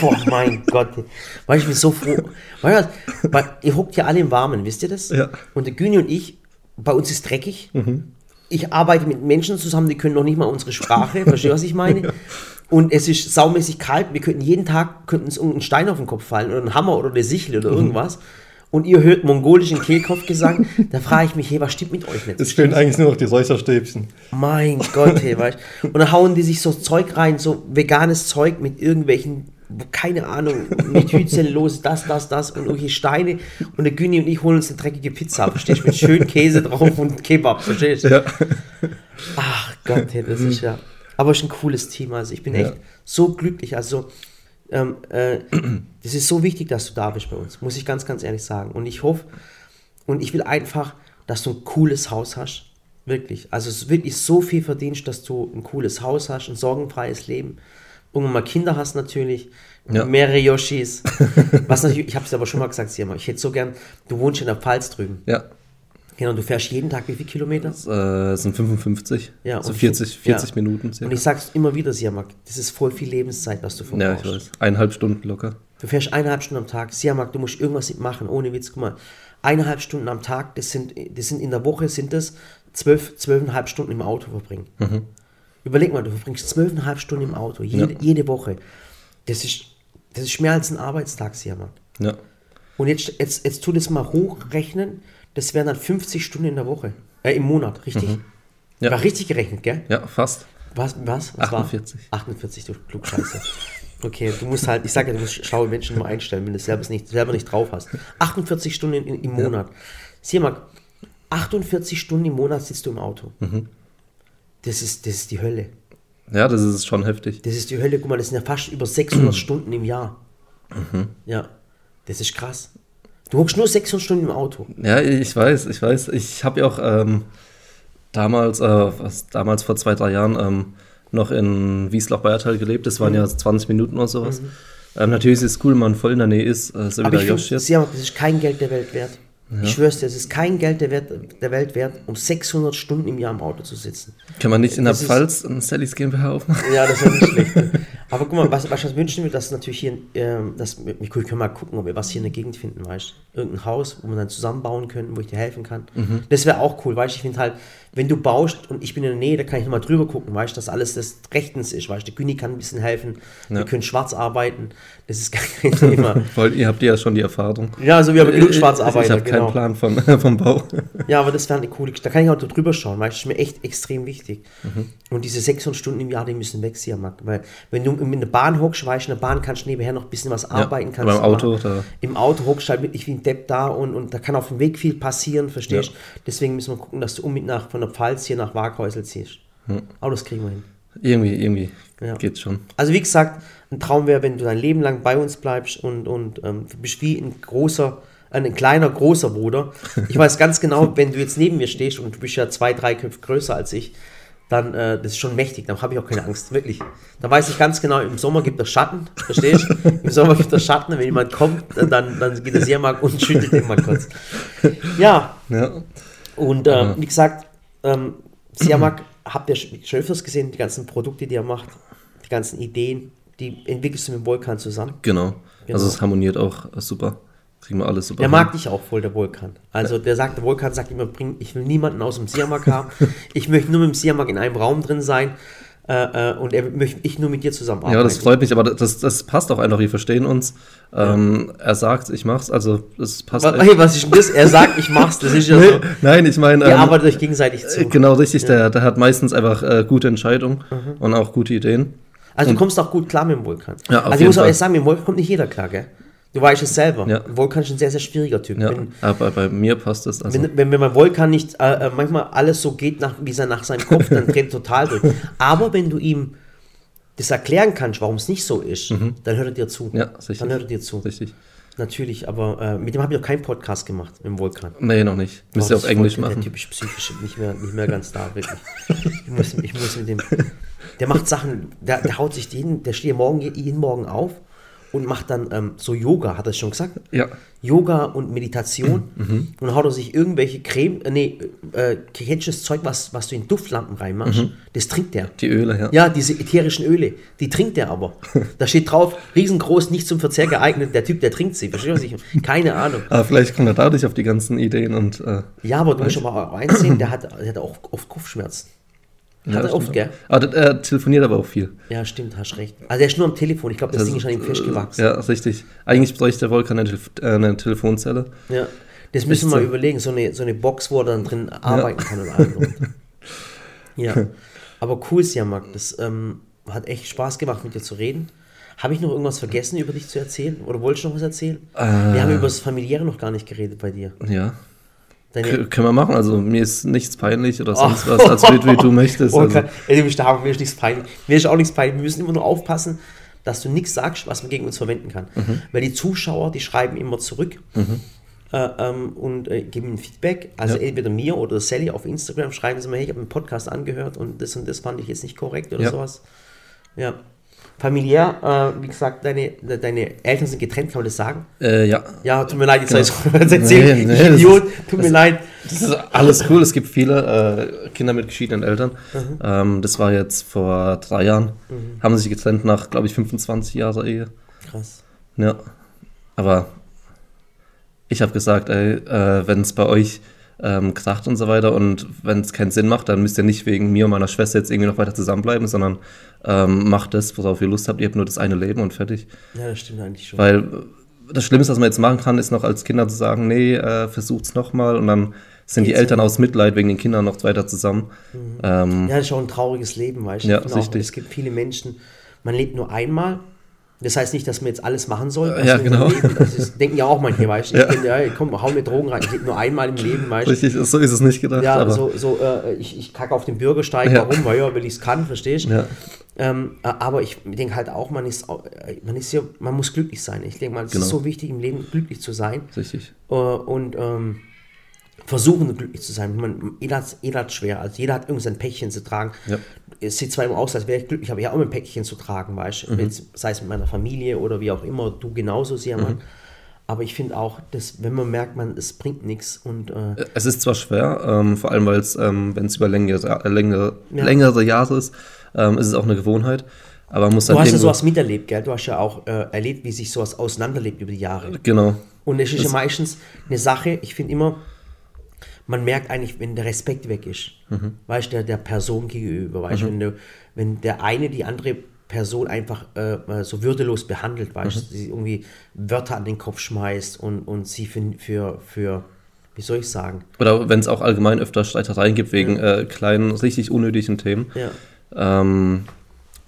Oh mein Gott. Weil ich bin so froh. Weil, weil ihr hockt ja alle im Warmen, wisst ihr das? Ja. Und der Güni und ich, bei uns ist dreckig. Ich arbeite mit Menschen zusammen, die können noch nicht mal unsere Sprache. Verstehst du, was ich meine? <laughs> Und es ist saumäßig kalt. Wir könnten jeden Tag könnten uns irgendein Stein auf den Kopf fallen oder ein Hammer oder eine Sichel oder irgendwas. Und ihr hört mongolischen Kehlkopfgesang. <laughs> Da frage ich mich, hey, was stimmt mit euch nicht? Es fehlen eigentlich nur noch die Räucherstäbchen. Mein Gott, hey, weißt du? Und dann hauen die sich so Zeug rein, so veganes Zeug mit irgendwelchen, keine Ahnung, Methylcellulose, das, das, das und irgendwelche Steine. Und der Güni und ich holen uns eine dreckige Pizza, verstehst du? Mit schön Käse drauf und Kebab, verstehst du? Ja. Ach Gott, hey, das ist ja. Aber es ist ein cooles Team. Also ich bin Ja. echt so glücklich. Also ähm, äh, das ist so wichtig, dass du da bist bei uns, muss ich ganz, ganz ehrlich sagen. Und ich hoffe, und ich will einfach, dass du ein cooles Haus hast. Wirklich. Also es ist wirklich so viel verdienst, dass du ein cooles Haus hast, ein sorgenfreies Leben. Irgendwann mal Kinder hast natürlich, Ja. mehrere Yoshis. Was natürlich, ich habe es aber schon mal gesagt, Sirma, ich hätte so gern, du wohnst in der Pfalz drüben. Ja. Genau, du fährst jeden Tag wie viele Kilometer? Das äh, sind 55. Ja, so und 40, fu- ja. 40 Minuten. circa. Und ich sag's immer wieder, Siamak, das ist voll viel Lebenszeit, was du ja, verbrauchst. ich weiß. Eineinhalb Stunden locker. Du fährst eineinhalb Stunden am Tag. Siamak, du musst irgendwas machen, ohne Witz. Guck mal, eineinhalb Stunden am Tag, das sind, das sind in der Woche sind das zwölf, zwölfeinhalb Stunden im Auto verbringen. Überleg mal, du verbringst zwölfeinhalb Stunden im Auto, jede, Ja. jede Woche. Das ist, das ist mehr als ein Arbeitstag, Siamak. Ja. Und jetzt, jetzt, jetzt tu das mal hochrechnen, das wären dann 50 Stunden in der Woche. Äh, im Monat, richtig? Mhm. Ja. War richtig gerechnet, gell? ja, fast. Was? was? was 48. War? 48, du Klugscheiße. Okay, du musst halt, ich sage ja, du musst schlaue Menschen immer einstellen, wenn du es selber nicht, selber nicht drauf hast. 48 Stunden in, im Monat. Sieh mal, 48 Stunden im Monat sitzt du im Auto. Mhm. Das, ist, das ist die Hölle. Ja, das ist schon heftig. Das ist die Hölle. Guck mal, das sind ja fast über 600 Stunden im Jahr. Mhm. Ja, das ist krass. Du hockst nur 600 Stunden im Auto. Ja, ich weiß, ich weiß. Ich habe ja auch ähm, damals, äh, was, damals vor zwei, drei Jahren ähm, noch in Wiesloch-Bayertal gelebt. Das waren ja 20 Minuten oder sowas. Ähm, natürlich ist es cool, wenn man voll in der Nähe ist, äh, so wie Aber der ich Josh finde, jetzt. das ist kein Geld der Welt wert. Ich schwör's dir, es ist kein Geld der, Wert, der Welt wert, um 600 Stunden im Jahr im Auto zu sitzen. Kann man nicht in der das ist- Pfalz ein Sallys GmbH aufmachen? Ja, das wäre nicht schlecht. <laughs> Aber guck mal, was, was ich wünschen wir, dass natürlich hier, ähm, dass wir wir können mal gucken, ob wir was hier in der Gegend finden, weißt du? Irgendein Haus, wo wir dann zusammenbauen können, wo ich dir helfen kann. Das wäre auch cool, weißt du? Ich finde halt, wenn du baust und ich bin in der Nähe, da kann ich nochmal drüber gucken, weißt du, dass alles das rechtens ist, weißt du? Der Güni kann ein bisschen helfen, wir Ja. können schwarz arbeiten, das ist <laughs> gar kein Thema. <laughs> Weil ihr habt ja schon die Erfahrung. ja, also wir haben genug Ich- Schwarzarbeiter, Ich habe genau. keinen Plan von, <laughs> vom Bau. Ja, aber das wäre eine coole Geschichte. Da kann ich auch drüber schauen, weil das ist mir echt extrem wichtig. Mhm. Und diese 600 Stunden im Jahr, die müssen weg, Siamak. Weil wenn du in der Bahn hockst, weißt du, in der Bahn kannst du nebenher noch ein bisschen was arbeiten. kannst beim du Auto, da- Im Auto hockst du halt wirklich wie ein Depp da und, und da kann auf dem Weg viel passieren, verstehst du? Deswegen müssen wir gucken, dass du unbedingt nach, von der Pfalz hier nach Waghäusel ziehst. Aber das kriegen wir hin. Irgendwie, irgendwie Ja. geht's schon. Also wie gesagt, ein Traum wäre, wenn du dein Leben lang bei uns bleibst und, und ähm, du bist wie ein großer, äh, ein kleiner, großer Bruder. Ich weiß ganz genau, <laughs> wenn du jetzt neben mir stehst und du bist ja zwei, drei Köpfe größer als ich, dann äh, das ist schon mächtig, dann habe ich auch keine Angst, wirklich. Da weiß ich ganz genau, im Sommer gibt es Schatten, verstehst du? Im Sommer gibt es Schatten, wenn jemand kommt, dann, dann geht der Seermark und schüttelt den mal kurz. Ja, Ja. und ähm, wie gesagt, ähm, Siamak habt ihr schon öfters gesehen, die ganzen Produkte, die er macht, die ganzen Ideen, die entwickelst du mit dem Vulkan zusammen. Genau. Genau. Also es harmoniert auch super. Kriegen wir alles super. Der hin. mag dich auch voll, der Vulkan. Also der sagt, der Vulkan sagt immer, bring, ich will niemanden aus dem Siamak haben. <laughs> Ich möchte nur mit dem Siamak in einem Raum drin sein. Äh, äh, und er möchte ich nur mit dir zusammenarbeiten. Ja, das freut mich, aber das, das passt auch einfach, wir verstehen uns. Ähm, Er sagt, ich mach's, also das passt. was, hey, was ist denn das? Er sagt, ich mach's, das ist ja Nee, so. Nein, ich meine, Ihr ähm, arbeitet euch gegenseitig zu. äh, genau richtig, der, der hat meistens einfach äh, gute Entscheidungen und auch gute Ideen. Also du kommst auch gut klar mit dem Vulkan. Ja, also ich muss auch ehrlich sagen, mit dem Vulkan kommt nicht jeder klar, gell? Du weißt es selber. Ja. Vulkan ist ein sehr, sehr schwieriger Typ. Ja, Wenn, aber bei mir passt es. Also, wenn, wenn, wenn beim Vulkan nicht äh, äh, manchmal alles so geht, nach, wie es nach seinem Kopf, dann dreht er total durch. <laughs> Aber wenn du ihm das erklären kannst, warum es nicht so ist, dann hört er dir zu. Mhm. Ja, sicher. Dann hört er dir zu. richtig. Natürlich, aber äh, mit dem habe ich noch keinen Podcast gemacht, mit dem Vulkan. Nee, noch nicht. Müsst Oh, ihr auf das Englisch Vulkan, machen. Der typisch psychisch, nicht mehr, nicht mehr ganz da, wirklich. Ich muss, ich muss mit dem. Der macht Sachen, der, der haut sich jeden, der steht morgen, jeden Morgen auf und macht dann ähm, so Yoga, hat er schon gesagt? Ja. Yoga und Meditation. Mhm. Und dann haut er sich irgendwelche Creme, äh, nee, äh, kennst du das Zeug, was, was du in Duftlampen reinmachst? Das trinkt der. Die Öle, ja. Ja, diese ätherischen Öle, die trinkt er aber. <laughs> Da steht drauf, riesengroß, nicht zum Verzehr geeignet. Der Typ, der trinkt sie. Verstehst du, was ich? Keine Ahnung. Aber vielleicht kommt er dadurch auf die ganzen Ideen und äh, Ja, aber du musst aber auch einsehen, der hat, der hat auch oft Kopfschmerzen. Ja, Hat er das oft, stimmt. gell? Aber er telefoniert aber auch viel. Ja, stimmt, hast recht. Also der ist nur am Telefon. Ich glaube, das Ding ist an ihm festgewachsen. Ja, richtig. Eigentlich bräuchte der Volkan eine, Telef äh, eine Telefonzelle. Ja. Das müssen wir mal überlegen, so eine, so eine Box, wo er dann drin arbeiten kann und allem. <laughs> ja. Aber cool, Siamak. Das ähm, hat echt Spaß gemacht, mit dir zu reden. Habe ich noch irgendwas vergessen, über dich zu erzählen? Oder wolltest du noch was erzählen? Äh. Wir haben über das Familiäre noch gar nicht geredet bei dir. Ja. Deine, können wir machen. Also mir ist nichts peinlich oder sonst <laughs> was, als wie, wie du möchtest. Oh, Also, okay. Ey, du bist der Hammer, mir ist nichts peinlich. Mir ist auch nichts peinlich. Wir müssen immer nur aufpassen, dass du nichts sagst, was man gegen uns verwenden kann. Mhm. Weil die Zuschauer, die schreiben immer zurück äh, ähm, und äh, geben ein Feedback. Also Ja. entweder mir oder Sally auf Instagram schreiben sie mir, hey, ich habe einen Podcast angehört und das und das fand ich jetzt nicht korrekt oder Ja. sowas. Ja. Familiär, äh, wie gesagt, deine, de- deine Eltern sind getrennt, kann man das sagen? äh, ja. Ja, tut mir leid, jetzt Genau. soll ich <laughs> es erzählen. Nee, nee, das Idiot, tut mir leid. Das ist alles cool. Es gibt viele äh, Kinder mit geschiedenen Eltern. Mhm. Ähm, das war jetzt vor drei Jahren. Mhm. Haben sich getrennt nach, glaube ich, 25 Jahren Ehe. Krass. Ja. Aber ich habe gesagt, ey, äh, wenn es bei euch ähm, kracht und so weiter und wenn es keinen Sinn macht, dann müsst ihr nicht wegen mir und meiner Schwester jetzt irgendwie noch weiter zusammenbleiben, sondern ähm, macht das, worauf ihr Lust habt. Ihr habt nur das eine Leben und fertig. Ja, das stimmt eigentlich schon. Weil das Schlimmste, was man jetzt machen kann, ist noch als Kinder zu sagen, nee, äh, versucht's nochmal und dann sind Geht's die Eltern aus Mitleid wegen den Kindern noch weiter zusammen. Mhm. Ähm, ja, das ist auch ein trauriges Leben, weißt du. Ja, auch, es gibt viele Menschen, man lebt nur einmal das heißt nicht, dass man jetzt alles machen soll. Ja, genau. Das ist, denken ja auch manche, weißt du. Ja. Ich ja, komm, hau mir Drogen rein. Nur einmal im Leben, weißt du. Richtig, so ist es nicht gedacht. Ja, aber. so, so äh, ich, ich kacke auf den Bürgersteig, ja. warum? Weil ja, weil ich es kann, verstehst du? Ja. Ähm, äh, aber ich denke halt auch, man ist, äh, man ist ja, man muss glücklich sein. Ich denke mal, es genau. ist so wichtig im Leben, glücklich zu sein. Richtig. Äh, und ähm, versuchen glücklich zu sein. Man, jeder hat es schwer. Also jeder hat irgendein Päckchen zu tragen. Ja. Es sieht zwar immer aus, als wäre ich glücklich, aber ich habe auch ein Päckchen zu tragen, weißt du. Mhm. Sei es mit meiner Familie oder wie auch immer, du genauso sehr, Mhm. Aber ich finde auch, dass, wenn man merkt, man, es bringt nichts und. Äh es ist zwar schwer, ähm, vor allem weil es, ähm, wenn es über längere, längere, ja. längere Jahre ist, ähm, ist es auch eine Gewohnheit. Aber man muss du hast ja sowas miterlebt, gell? Du hast ja auch äh, erlebt, wie sich sowas auseinanderlebt über die Jahre. Genau. Und es ist ja meistens eine Sache, ich finde immer, man merkt eigentlich, wenn der Respekt weg ist, mhm. weißt du, der, der Person gegenüber, weißt mhm. wenn, du, wenn der eine die andere Person einfach äh, so würdelos behandelt, weißt du, mhm. sie irgendwie Wörter an den Kopf schmeißt und, und sie für, für, für wie soll ich sagen? Oder wenn es auch allgemein öfter Streitereien gibt wegen ja. äh, kleinen, richtig unnötigen Themen. Ja. Ähm,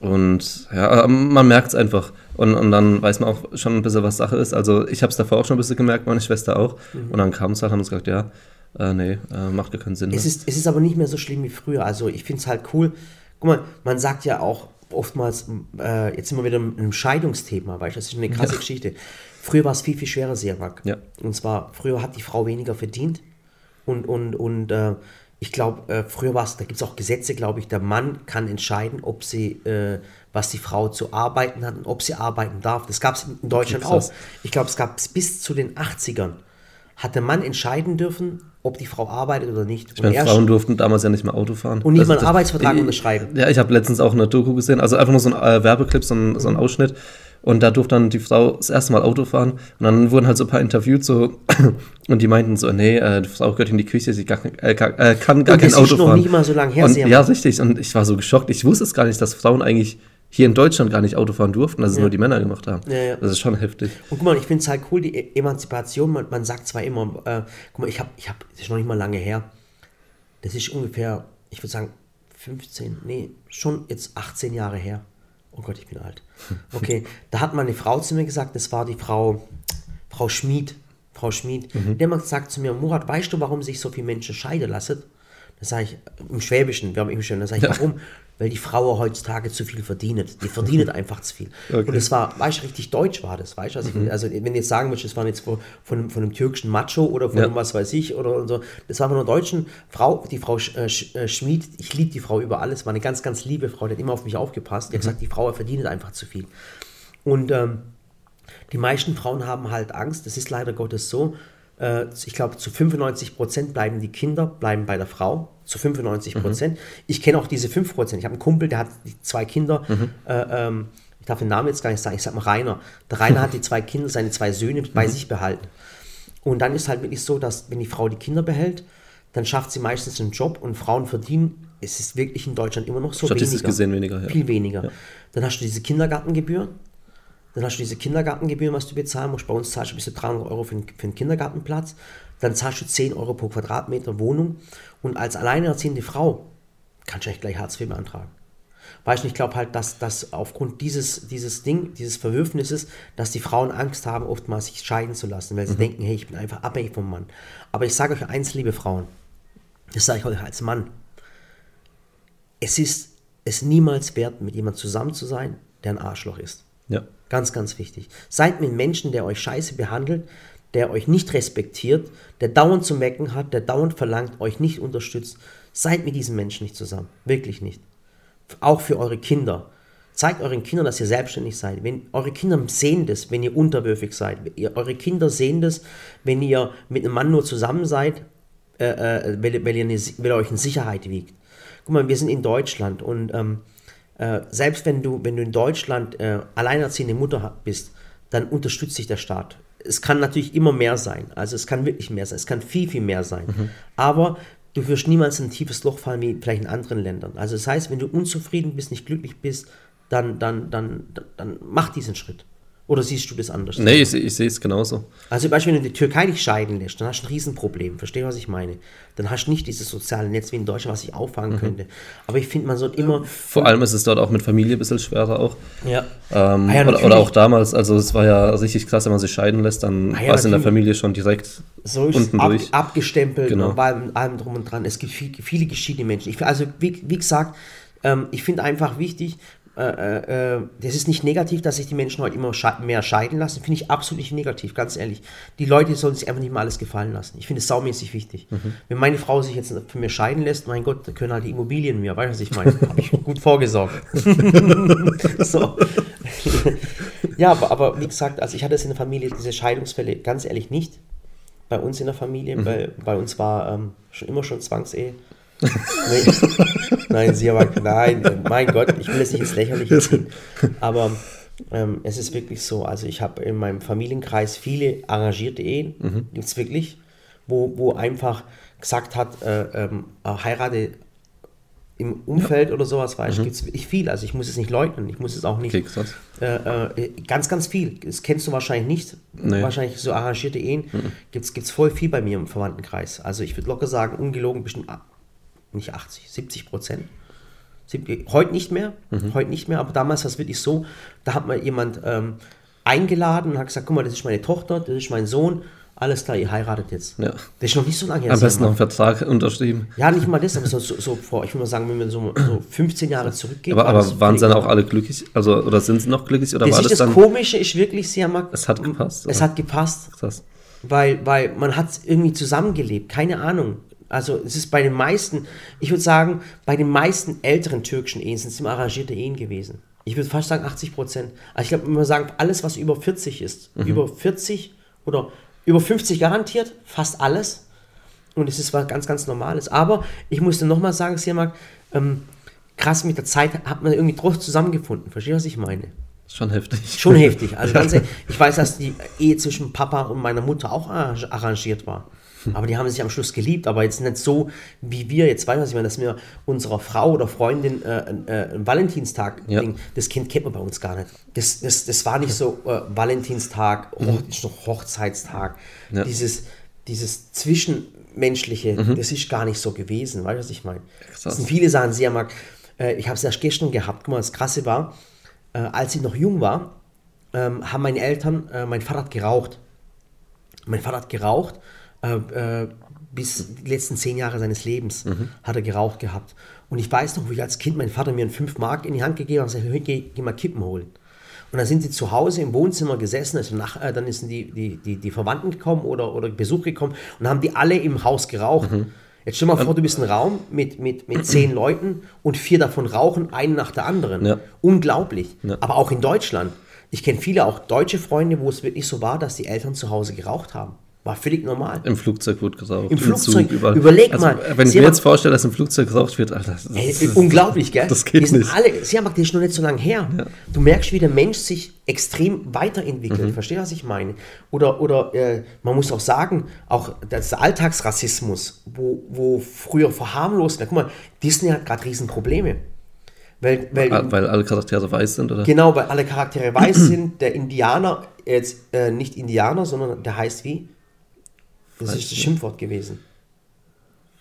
und ja, man merkt es einfach. Und, und dann weiß man auch schon ein bisschen, was Sache ist. Also ich habe es davor auch schon ein bisschen gemerkt, meine Schwester auch. Mhm. Und dann kam es halt, haben uns gesagt, ja, äh, nee, äh, macht gar keinen Sinn. Es ist, es ist aber nicht mehr so schlimm wie früher. Also ich finde es halt cool. Guck mal, man sagt ja auch oftmals, äh, jetzt sind wir wieder in einem Scheidungsthema, weil das ist eine krasse ja. Geschichte. Früher war es viel, viel schwerer, Sirak. Ja. Und zwar, früher hat die Frau weniger verdient. Und, und, und äh, ich glaube, äh, früher war es, da gibt es auch Gesetze, glaube ich, der Mann kann entscheiden, ob sie, äh, was die Frau zu arbeiten hat und ob sie arbeiten darf. Das gab es in Deutschland auch. Ich glaube, es gab bis zu den 80ern hat der Mann entscheiden dürfen, ob die Frau arbeitet oder nicht. Ich meine, Frauen durften damals ja nicht mehr Auto fahren. Und nicht also mal einen Arbeitsvertrag unterschreiben. Ja, ich habe letztens auch eine Doku gesehen, also einfach nur so ein äh, Werbeclip, so ein, so ein Ausschnitt. Und da durfte dann die Frau das erste Mal Auto fahren. Und dann wurden halt so ein paar interviewt so <coughs> und die meinten so, nee, äh, die Frau gehört in die Küche, sie gar, äh, kann, äh, kann gar kein Auto fahren. Das ist noch nicht mal so lange her. Und, ja, richtig. Und ich war so geschockt. Ich wusste es gar nicht, dass Frauen eigentlich hier in Deutschland gar nicht Auto fahren durften, dass es ja. nur die Männer gemacht haben. Ja, ja. Das ist schon heftig. Und guck mal, ich finde es halt cool, die e- Emanzipation, man, man sagt zwar immer, äh, guck mal, ich habe, ich hab, das ist noch nicht mal lange her, das ist ungefähr, ich würde sagen, 15, nee, schon jetzt 18 Jahre her. Oh Gott, ich bin alt. <laughs> Okay, da hat mal eine Frau zu mir gesagt, das war die Frau, Frau Schmid, Frau Schmid, mhm. der hat gesagt zu mir, Murat, weißt du, warum sich so viele Menschen scheiden lassen? Das sage ich im Schwäbischen, wir haben im Schwäbischen, da sage ich, warum? weil die Frau heutzutage zu viel verdient. Die verdient <laughs> einfach zu viel. Okay. Und es war, weißt du, richtig deutsch war das, weißt du? Also, mhm. also, wenn du jetzt sagen würdest, das war jetzt von, von, von einem türkischen Macho oder von ja. was weiß ich oder so, das war von einer deutschen Frau, die Frau Sch, äh, Sch, äh, Schmied, ich liebe die Frau über alles, war eine ganz, ganz liebe Frau, die hat immer auf mich aufgepasst. Die hat mhm. gesagt, die Frau verdient einfach zu viel. Und ähm, die meisten Frauen haben halt Angst, das ist leider Gottes so, äh, ich glaube, zu 95 Prozent bleiben die Kinder, bleiben bei der Frau, zu 95 Prozent. Mhm. Ich kenne auch diese 5 Prozent. Ich habe einen Kumpel, der hat zwei Kinder. Mhm. Äh, ähm, ich darf den Namen jetzt gar nicht sagen, ich sage mal Rainer. Der Rainer hat die zwei Kinder, seine zwei Söhne bei mhm. sich behalten. Und dann ist halt wirklich so, dass wenn die Frau die Kinder behält, dann schafft sie meistens einen Job und Frauen verdienen, es ist wirklich in Deutschland immer noch so Statistisch weniger. gesehen weniger, ja. Viel weniger. Ja. Dann hast du diese Kindergartengebühr, dann hast du diese Kindergartengebühren, was du bezahlen musst. Bei uns zahlst du bis zu 300 Euro für einen, für einen Kindergartenplatz. Dann zahlst du 10 Euro pro Quadratmeter Wohnung. Und als alleinerziehende Frau kannst du echt gleich Hartz IV beantragen. Weißt du, ich glaube halt, dass, dass aufgrund dieses, dieses Ding, dieses Verwürfnisses, dass die Frauen Angst haben, oftmals sich scheiden zu lassen, weil sie mhm. denken, hey, ich bin einfach abhängig vom Mann. Aber ich sage euch eins, liebe Frauen, das sage ich euch als Mann, es ist es niemals wert, mit jemandem zusammen zu sein, der ein Arschloch ist. Ja. Ganz, ganz wichtig. Seid mit Menschen, der euch scheiße behandelt, der euch nicht respektiert, der dauernd zu mecken hat, der dauernd verlangt, euch nicht unterstützt. Seid mit diesen Menschen nicht zusammen. Wirklich nicht. Auch für eure Kinder. Zeigt euren Kindern, dass ihr selbstständig seid. Wenn eure Kinder sehen das, wenn ihr unterwürfig seid. Ihr, eure Kinder sehen das, wenn ihr mit einem Mann nur zusammen seid äh, äh, weil, weil, ihr eine, weil ihr euch in Sicherheit wiegt. Guck mal, wir sind in Deutschland und ähm, äh, selbst wenn du, wenn du in Deutschland äh, alleinerziehende Mutter bist, dann unterstützt dich der Staat. Es kann natürlich immer mehr sein. Also es kann wirklich mehr sein. Es kann viel, viel mehr sein. Mhm. Aber du wirst niemals in ein tiefes Loch fallen wie vielleicht in anderen Ländern. Also das heißt, wenn du unzufrieden bist, nicht glücklich bist, dann, dann, dann, dann, dann mach diesen Schritt. Oder siehst du das anders? Nee, ich, ich sehe es genauso. Also, Beispiel, wenn du die Türkei nicht scheiden lässt, dann hast du ein Riesenproblem. Verstehst du, was ich meine? Dann hast du nicht dieses soziale Netz wie in Deutschland, was sich auffangen mhm. könnte. Aber ich finde, man sollte immer. Vor allem ist es dort auch mit Familie ein bisschen schwerer auch. Ja. Ähm, ah ja oder, oder, auch damals, also es war ja richtig krass, wenn man sich scheiden lässt, dann ah ja, war es in der Familie schon direkt so unten ab, durch. abgestempelt genau. und allem, allem drum und dran. Es gibt viel, viele geschiedene Menschen. Ich, also, wie, wie gesagt, ähm, ich finde einfach wichtig, äh, äh, äh, das ist nicht negativ, dass sich die Menschen heute immer sche mehr scheiden lassen. Finde ich absolut nicht negativ, ganz ehrlich. Die Leute sollen sich einfach nicht mal alles gefallen lassen. Ich finde es saumäßig wichtig. Mhm. Wenn meine Frau sich jetzt für mich scheiden lässt, mein Gott, da können halt die Immobilien mir, weißt du, was ich meine? Habe ich gut vorgesorgt. <laughs> so. ja, aber, aber, wie gesagt, also ich hatte es in der Familie, diese Scheidungsfälle, ganz ehrlich nicht. Bei uns in der Familie, mhm. weil bei uns war ähm, schon immer schon Zwangsehe. Nee. nein, sie aber, nein, mein Gott, ich will es nicht ins Lächerliche ziehen. Aber ähm, es ist wirklich so, also ich habe in meinem Familienkreis viele arrangierte Ehen, mhm. gibt es wirklich, wo, wo einfach gesagt hat, äh, ähm, äh, heirate im Umfeld ja. oder sowas, weißt mhm. gibt es wirklich viel. Also ich muss es nicht leugnen, ich muss es auch nicht. Äh, äh, ganz, ganz viel. Das kennst du wahrscheinlich nicht. Nee. Wahrscheinlich so arrangierte Ehen. Mhm. Gibt es voll viel bei mir im Verwandtenkreis. Also ich würde locker sagen, ungelogen bestimmt nicht 80, 70 Prozent. Heute nicht mehr, mhm. heute nicht mehr, aber damals war es wirklich so, da hat man jemand ähm, eingeladen und hat gesagt, guck mal, das ist meine Tochter, das ist mein Sohn, alles klar, ihr heiratet jetzt. Ja. Das ist noch nicht so lange her. Am besten noch einen Vertrag unterschrieben. Ja, nicht mal das, aber so, so, so vor, ich würde mal sagen, wenn wir so, so 15 Jahre zurückgehen. Aber, aber waren sie dann auch alle glücklich? Also, oder sind sie noch glücklich? Oder das war das, das dann, Komische ist wirklich sehr mag, Es hat gepasst. Es oder? hat gepasst. Krass. Weil, weil man hat irgendwie zusammengelebt, keine Ahnung. Also es ist bei den meisten, ich würde sagen, bei den meisten älteren türkischen Ehen sind es immer arrangierte Ehen gewesen. Ich würde fast sagen 80 Prozent. Also ich glaube, wenn man sagen, alles, was über 40 ist, mhm. über 40 oder über 50 garantiert, fast alles. Und es ist was ganz, ganz Normales. Aber ich musste nochmal sagen, Sirmak, ähm, krass, mit der Zeit hat man irgendwie drauf zusammengefunden. Verstehst du, was ich meine? Schon heftig. Schon heftig. <laughs> Also ganz ehrlich, ich weiß, dass die Ehe zwischen Papa und meiner Mutter auch arrangiert war. <laughs> Aber die haben sich am Schluss geliebt, aber jetzt nicht so, wie wir jetzt, weißt du, was ich meine, dass wir unserer Frau oder Freundin äh, äh, Valentinstag, ja. Ding, das Kind kennt man bei uns gar nicht. Das, das, das war nicht so äh, Valentinstag, mhm. Hoch, noch Hochzeitstag. Ja. Dieses, dieses Zwischenmenschliche, mhm. das ist gar nicht so gewesen, weißt du, was ich meine? Das sind viele Sachen sehr mag. Äh, ich habe es erst gestern gehabt, guck mal, das Krasse war, äh, als ich noch jung war, ähm, haben meine Eltern, äh, mein Vater hat geraucht. Mein Vater hat geraucht äh, äh, bis die letzten zehn Jahre seines Lebens mhm. hat er geraucht gehabt. Und ich weiß noch, wie ich als Kind mein Vater mir einen 5 Mark in die Hand gegeben hat und gesagt, geh, geh mal Kippen holen. Und dann sind sie zu Hause im Wohnzimmer gesessen, also nach, äh, dann sind die, die, die, die Verwandten gekommen oder, oder Besuch gekommen und haben die alle im Haus geraucht. Mhm. Jetzt stell mal vor, du bist ein Raum mit, mit, mit <clears throat> zehn Leuten und vier davon rauchen, einen nach der anderen. Ja. Unglaublich. Ja. Aber auch in Deutschland. Ich kenne viele auch deutsche Freunde, wo es wirklich so war, dass die Eltern zu Hause geraucht haben. War völlig normal. Im Flugzeug wird geraucht. Im, Im Flugzeug, Zug, überleg also, mal. Wenn ich mir jetzt vorstelle, dass im Flugzeug geraucht wird, Alter, das ey, ist, unglaublich, gell? Das geht nicht. Alle, Siamak, das ist noch nicht so lange her. Ja. Du merkst, wie der Mensch sich extrem weiterentwickelt. Mhm. Verstehst du, was ich meine? Oder, oder äh, man muss auch sagen, auch das Alltagsrassismus, wo, wo früher verharmlost, na, guck mal, Disney hat gerade Riesenprobleme. Weil, weil, weil alle Charaktere weiß sind, oder? Genau, weil alle Charaktere weiß sind. Der Indianer, jetzt äh, nicht Indianer, sondern der heißt wie? Das Weiß ist das Schimpfwort gewesen.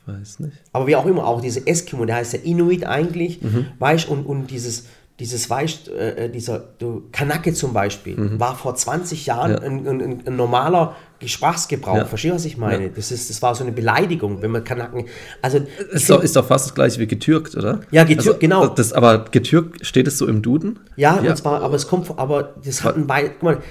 Weiß nicht. Aber wie auch immer, auch diese Eskimo, der heißt ja Inuit eigentlich, mhm. weißt und, und dieses, dieses weißt, äh, dieser du, Kanake zum Beispiel, mhm. war vor 20 Jahren ja. ein, ein, ein, normaler Sprachgebrauch. Ja. Verstehst du, was ich meine? Ja. Das, ist, das war so eine Beleidigung, wenn man Kanaken. Also, ist, doch, ist doch fast das gleiche wie getürkt, oder? Ja, getürkt, also, genau. Das, aber getürkt, steht es so im Duden? Ja, ja. Zwar, aber es kommt, aber das hat ein Guck mal,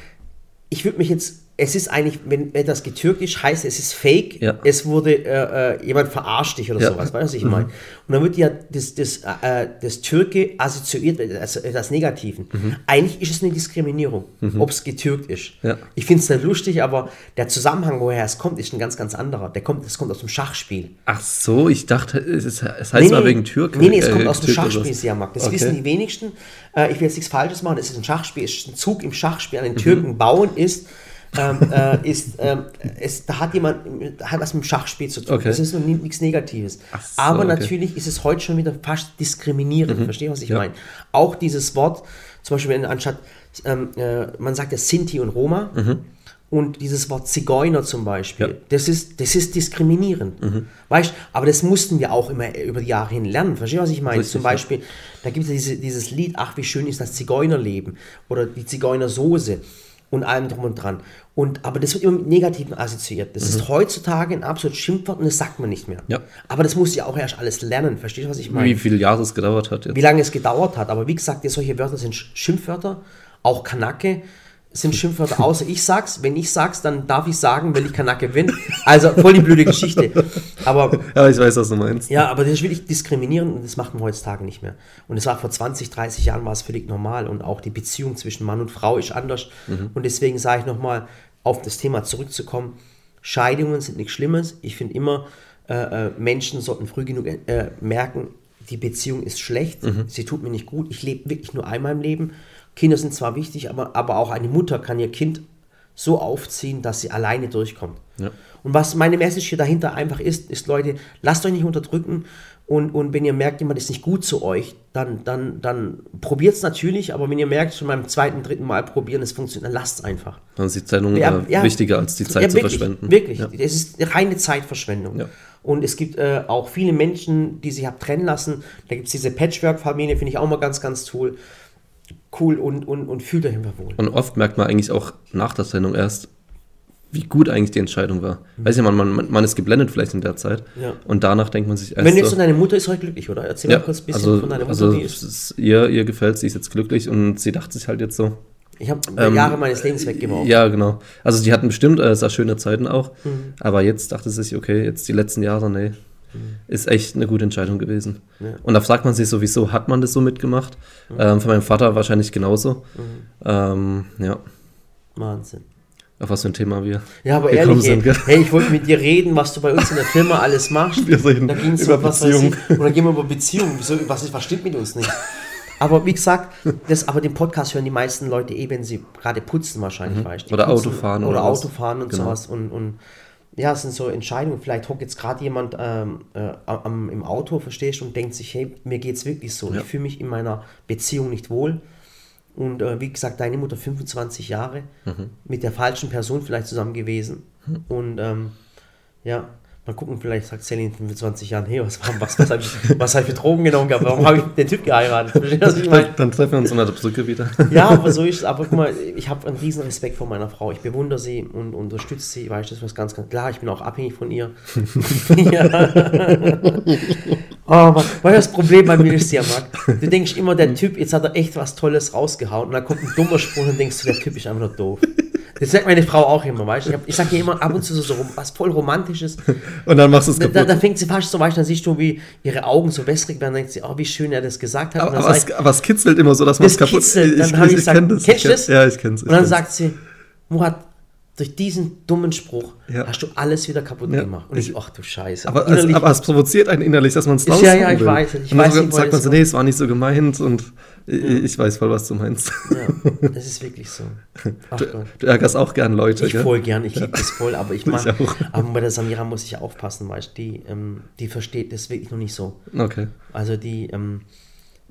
ich würde mich jetzt es ist eigentlich, wenn etwas getürkt ist, heißt es ist fake, Ja. es wurde, äh, äh, jemand verarscht dich oder Ja. sowas, weißt du, was ich meine? Und dann wird ja das, das, äh, das Türke assoziiert mit das, das Negativen. Eigentlich ist es eine Diskriminierung, ob es getürkt ist. Ja. Ich finde es nicht lustig, aber der Zusammenhang, woher es kommt, ist ein ganz, ganz anderer. Der kommt, das kommt aus dem Schachspiel. Ach so, ich dachte, es, ist, es heißt mal wegen Türke. Nee, nee, es äh, kommt aus dem Schachspiel, was. Siamak. Das Okay. wissen die wenigsten. Äh, ich will jetzt nichts Falsches machen. Es ist ein Schachspiel, es ist ein Zug im Schachspiel Mhm. an den Türken bauen ist. Ähm, äh, ist ähm, es, da hat jemand da hat was mit dem Schachspiel zu tun. Okay. Das ist nichts Negatives. So, Aber okay. Mhm. natürlich ist es heute schon wieder fast diskriminierend. Verstehst du, was ich meine? Auch dieses Wort, zum Beispiel wenn anstatt, ähm, äh, man sagt ja Sinti und Roma. Und dieses Wort Zigeuner zum Beispiel, Ja. das, ist, das ist diskriminierend. Weißt aber das mussten wir auch immer über die Jahre hin lernen. Verstehst du, was ich meine? Richtig, zum ja. Beispiel, da gibt es ja diese, dieses Lied, ach, wie schön ist das Zigeunerleben oder die Zigeunersoße und allem drum und dran. Und, aber das wird immer mit Negativen assoziiert. Das ist heutzutage ein absolutes Schimpfwort und das sagt man nicht mehr. Mhm. Ja. Aber das muss ja auch erst alles lernen. Verstehst du, was ich meine? Wie viele Jahre es gedauert hat jetzt. wie lange es gedauert hat. Aber wie gesagt, solche Wörter sind Sch- Schimpfwörter, auch Kanake sind Schimpfwörter, außer ich sag's. Wenn ich sag's, dann darf ich sagen, weil ich Kanake bin. Also voll die blöde Geschichte. Aber <laughs> Ja, ich weiß, was du meinst. ja, aber das ist wirklich diskriminierend und das macht man heutzutage nicht mehr. Und es war vor 20, 30 Jahren war es völlig normal und auch die Beziehung zwischen Mann und Frau ist anders. Und deswegen sage ich nochmal, auf das Thema zurückzukommen, Scheidungen sind nichts Schlimmes. Ich finde immer, äh, äh, Menschen sollten früh genug äh, merken, die Beziehung ist schlecht, sie tut mir nicht gut, ich lebe wirklich nur einmal im Leben. Kinder sind zwar wichtig, aber, aber auch eine Mutter kann ihr Kind so aufziehen, dass sie alleine durchkommt. Ja. Und was meine Message hier dahinter einfach ist, ist, Leute, lasst euch nicht unterdrücken und, und wenn ihr merkt, jemand ist nicht gut zu euch, dann, dann, dann probiert es natürlich, aber wenn ihr merkt, schon beim zweiten, dritten Mal probieren, es funktioniert, dann lasst es einfach. Dann ist die Trennung Ja, äh, ja. wichtiger als die Zeit Ja, zu wirklich, verschwenden. Wirklich, es ist reine Zeitverschwendung. Und es gibt äh, auch viele Menschen, die sich haben trennen lassen. Da gibt es diese Patchwork-Familie, finde ich auch mal ganz, ganz cool. Cool und, und, und fühlt euch einfach wohl. Und oft merkt man eigentlich auch nach der Trennung erst, wie gut eigentlich die Entscheidung war. Weiß ja, man, man, man ist geblendet vielleicht in der Zeit. Mhm. Ja. Und danach denkt man sich erst Wenn du jetzt so, deine Mutter ist heute glücklich, oder? Erzähl ja, mal kurz ein bisschen also, von deiner Mutter, also die ist. ist, ihr, ihr gefällt, sie ist jetzt glücklich und sie dachte sich halt jetzt so, Ich habe ähm, Jahre meines Lebens weggeworfen. Ja, genau. Also die hatten bestimmt äh, sehr schöne Zeiten auch. Mhm. Aber jetzt dachte sie sich, okay, jetzt die letzten Jahre, nee, ist echt eine gute Entscheidung gewesen. Mhm. Ja. Und da fragt man sich sowieso, hat man das so mitgemacht? Mhm. Ähm, von meinem Vater wahrscheinlich genauso. Ähm, ja, Wahnsinn. auf was für ein Thema wir Ja, aber ehrlich, ey, sind. gell? hey, ich wollte mit dir reden, was du bei uns in der Firma alles machst. <laughs> Wir reden da ging's über um Beziehungen. Oder gehen wir über Beziehungen. Wieso, was, ist, was stimmt mit uns nicht? Aber wie gesagt, das, aber den Podcast hören die meisten Leute eh, wenn sie gerade putzen wahrscheinlich, weißt Mhm. Oder putzen Autofahren Oder, oder. Autofahren und Genau. sowas. Und, und ja, es sind so Entscheidungen. Vielleicht hockt jetzt gerade jemand ähm, äh, am, im Auto, verstehst du, und denkt sich, hey, mir geht es wirklich so. Ja. Ich fühle mich in meiner Beziehung nicht wohl. Und äh, wie gesagt, deine Mutter 25 Jahre Mhm. mit der falschen Person vielleicht zusammen gewesen. Und ähm, ja, mal gucken, vielleicht sagt Sally in 25 Jahren, hey, was, was, was habe ich, was hab ich für Drogen genommen gehabt? Warum habe ich den Typ geheiratet? Ich meine? Dann, treffen wir uns unter der Brücke wieder. <laughs> Ja, aber so ist es. Aber guck mal, ich habe einen riesen Respekt vor meiner Frau. Ich bewundere sie und unterstütze sie. Weißt du, das was ganz, ganz klar. Ich bin auch abhängig von ihr. <laughs> ja. Oh, Mann. Weißt du, das Problem bei mir ist ja, Marc? Du denkst immer, der Typ, jetzt hat er echt was Tolles rausgehauen. Und dann kommt ein dummer Spruch und denkst du, der Typ ist einfach nur doof. Das sagt meine Frau auch immer, weißt du? Ich, hab- ich sage ihr immer ab und zu so, so was voll Romantisches. Und dann machst du es kaputt. da, da fängt sie fast so, weißt du, dann siehst du, wie ihre Augen so wässrig werden. Dann denkt sie, oh, wie schön er das gesagt hat. Aber, aber, sag es, aber es kitzelt immer so, dass man es kaputt kitzelt. Dann hab ich gesagt, kenn das. kennst du ich das? Ja, ich kenn's. Ich Und dann kenn's. sagt sie, Murat, durch diesen dummen Spruch Ja. hast du alles wieder kaputt Ja. gemacht. Und ich, Ich- ach du Scheiße. Aber, es, aber es provoziert einen innerlich, dass man es Ja, raushauen ja, ich will. weiß, ich und weiß dann nicht, sagt man so, nee, es war nicht so gemeint und ich, ich weiß voll, was du meinst. ja, das ist wirklich so. Ach Du, Gott. du ärgerst auch gern Leute, Ich gell? voll gern, ich liebe das voll, aber ich mag, aber bei der Samira muss ich aufpassen, weißt du, die, ähm, die versteht das wirklich noch nicht so. Okay. Also die, ähm,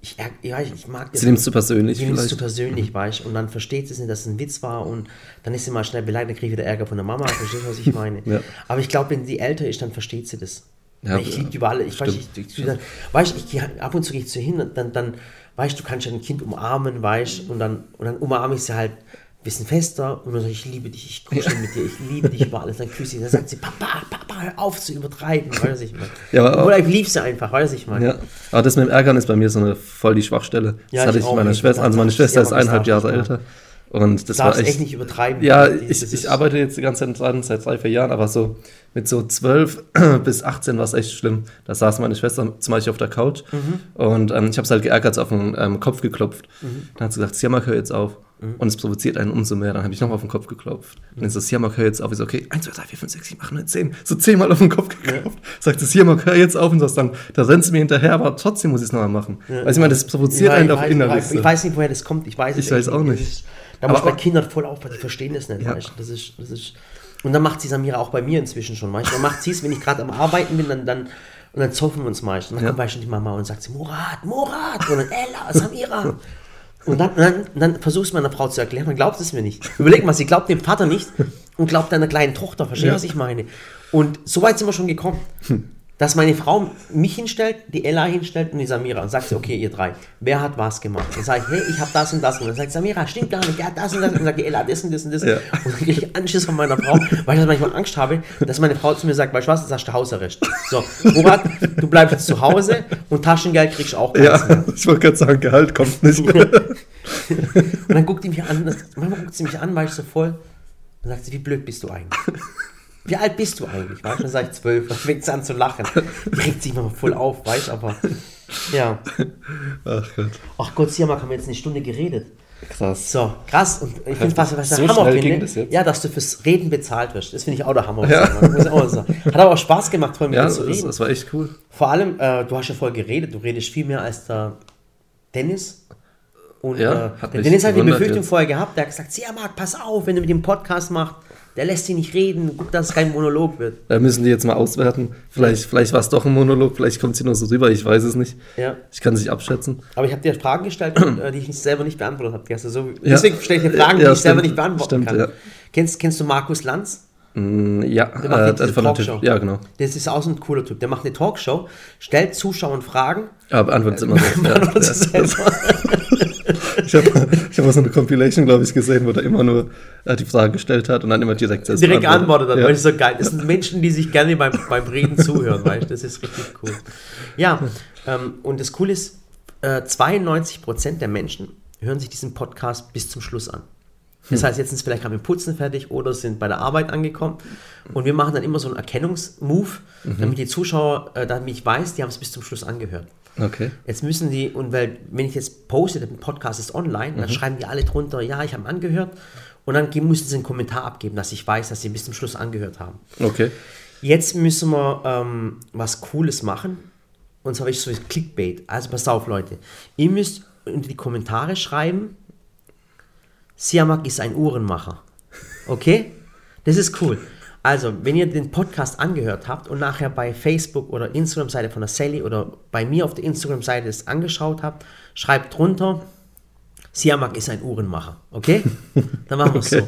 ich, ja, ich, ich mag das. Sie nimmt es zu persönlich nimmt es zu vielleicht. persönlich, weißt du, und dann versteht sie es nicht, dass es ein Witz war und dann ist sie mal schnell beleidigt, dann kriege ich wieder Ärger von der Mama, verstehst du, was ich <laughs> meine? Ja. Aber ich glaube, wenn sie älter ist, dann versteht sie das. Ja, ich liebe die über alle, ich weiß, ich, ich, ich, weißt, ich, gehe- ab und zu gehe ich zu hin und dann, dann, weißt du, du kannst ja ein Kind umarmen, weißt und dann, und dann umarme ich sie halt ein bisschen fester und dann sage ich, ich liebe dich, ich kuschel mit dir, ich liebe dich über alles, dann küsse ich, dann sagt sie, Papa, Papa, hör auf zu übertreiben, was ich meine? Ja, aber- Oder ich liebe sie einfach, was ich meine? Ja, aber das mit dem Ärgern ist bei mir so eine voll die Schwachstelle. Ja, das hatte ich ich meiner. Schwester. Also meine Schwester ist eineinhalb Jahre älter. Und das Du war echt, echt nicht übertreiben. Ja, Das ich, ich arbeite jetzt die ganze Zeit dran, seit drei, vier Jahren, aber so mit so 12 <clears throat> bis 18 war es echt schlimm. Da saß meine Schwester zum Beispiel auf der Couch Mhm. und ähm, ich habe es halt geärgert, auf den ähm, Kopf geklopft. Dann hat sie gesagt, Siamak, hör jetzt auf. Mhm. Und es provoziert einen umso mehr. Dann habe ich nochmal auf den Kopf geklopft. Und dann so, Siamak, hör jetzt auf. Ich so, okay, 1, 2, 3, 4, 5, 6, 7, 8, 9, 10. So zehnmal auf den Kopf geklopft. Sagt sie, Siamak, hör jetzt auf. Und das dann, da rennt sie mir hinterher, aber trotzdem muss ich es nochmal machen. Weil ich meine, das provoziert Ja, einen weiß, innerlich. Ich weiß, ich weiß nicht, woher das kommt. Ich weiß, es Ich weiß auch nicht. Das ist- Da muss bei auch- Kindern voll aufpassen, die verstehen das nicht. Ja. Weißt? du. Das ist, das ist, und dann macht sie Samira auch bei mir inzwischen schon. Du. Dann macht sie es, wenn ich gerade am Arbeiten bin, dann, dann, und dann zoffen wir uns meist. Und dann Ja. kommt du, die Mama und sagt sie, Murat, Murat. Und dann Ella, Samira. <laughs> Und dann, dann, dann versuchst du meiner Frau zu erklären, man glaubt es mir nicht. Überleg mal, sie glaubt dem Vater nicht und glaubt deiner kleinen Tochter. Verstehst du, Ja. was ich meine? Und so weit sind wir schon gekommen. Dass meine Frau mich hinstellt, die Ella hinstellt und die Samira und sagt sie, okay, ihr drei, wer hat was gemacht? Dann sage ich, hey, ich habe das und das. Und dann sagt Samira, stimmt gar nicht, ja, das und das. Und dann sagt die Ella, das und das und das. Ja. Und dann kriege ich Anschiss von meiner Frau, weil ich manchmal Angst habe, dass meine Frau zu mir sagt, weißt du was, jetzt hast du Hausarrest. So, Murat, du bleibst jetzt zu Hause und Taschengeld kriegst du auch keins mehr. Ja, ich wollte gerade sagen, Gehalt kommt nicht. Und dann guckt die mich an, das- manchmal guckt sie mich an, weil ich so voll, dann sagt sie, wie blöd bist du eigentlich? Wie alt bist du eigentlich? Dann sage ich zwölf, dann fängt an zu lachen. Die regt sich immer voll auf, weißt du, aber ja. Ach Gott, Ach Gott, Siamak haben wir jetzt eine Stunde geredet. krass. So, krass. Und ich finde, was, was der So Hammer schnell finde, das ja, dass du fürs Reden bezahlt wirst. Das finde ich auch der Hammer. Ja. Muss ich auch sagen. Hat aber auch Spaß gemacht, vorhin mit Ja, dir das, zu reden. das war echt cool. Vor allem, äh, du hast ja vorher geredet, du redest viel mehr als der Dennis. Und Ja, äh, hat der Dennis hat die Befürchtung jetzt. vorher gehabt, der hat gesagt, Siamak, pass auf, wenn du mit dem Podcast machst, der lässt sie nicht reden, guck, dass es kein Monolog wird. Da müssen die jetzt mal auswerten. Vielleicht, vielleicht war es doch ein Monolog, vielleicht kommt sie nur so rüber, ich weiß es nicht. Ja. Ich kann es nicht abschätzen. Aber ich habe dir Fragen gestellt, äh, die ich nicht selber nicht beantwortet habe. gestern. So, deswegen stelle ich dir Fragen, Ja, die ich selber stimmt. nicht beantworten Stimmt, kann. Kennst, kennst du Markus Lanz? Mm, Ja, Der macht diese von Talkshow. Ja, genau. Das ist auch so ein cooler Typ. Der macht eine Talkshow, stellt Zuschauern Fragen. Aber beantwortet immer so. <laughs> Ich habe ich hab mal so eine Compilation, glaube ich, gesehen, wo der immer nur äh, die Frage gestellt hat und dann immer direkt selbst direkt geantwortet hat, Ja. weil ich so geil. Das sind Menschen, die sich gerne beim, beim Reden zuhören, weißt du? Das ist richtig cool. Ja, ähm, und das Coole ist, äh, 92% der Menschen hören sich diesen Podcast bis zum Schluss an. Das heißt, jetzt sind sie vielleicht gerade mit dem Putzen fertig oder sind bei der Arbeit angekommen. Und wir machen dann immer so einen Erkennungsmove, damit die Zuschauer, äh, damit ich weiß, die haben es bis zum Schluss angehört. Okay. Jetzt müssen die, und weil, wenn ich jetzt poste, der Podcast ist online, dann schreiben die alle drunter, ja, ich habe angehört. Und dann müssen sie einen Kommentar abgeben, dass ich weiß, dass sie bis zum Schluss angehört haben. Okay. Jetzt müssen wir ähm, was Cooles machen. Und zwar habe ich so ein Clickbait. Also pass auf, Leute. Ihr müsst unter die Kommentare schreiben, Siamak ist ein Uhrenmacher. Okay? Das ist cool. Also, wenn ihr den Podcast angehört habt und nachher bei Facebook oder Instagram-Seite von der Sally oder bei mir auf der Instagram-Seite es angeschaut habt, schreibt drunter, Siamak ist ein Uhrenmacher. Okay? <laughs> Dann machen wir es Okay.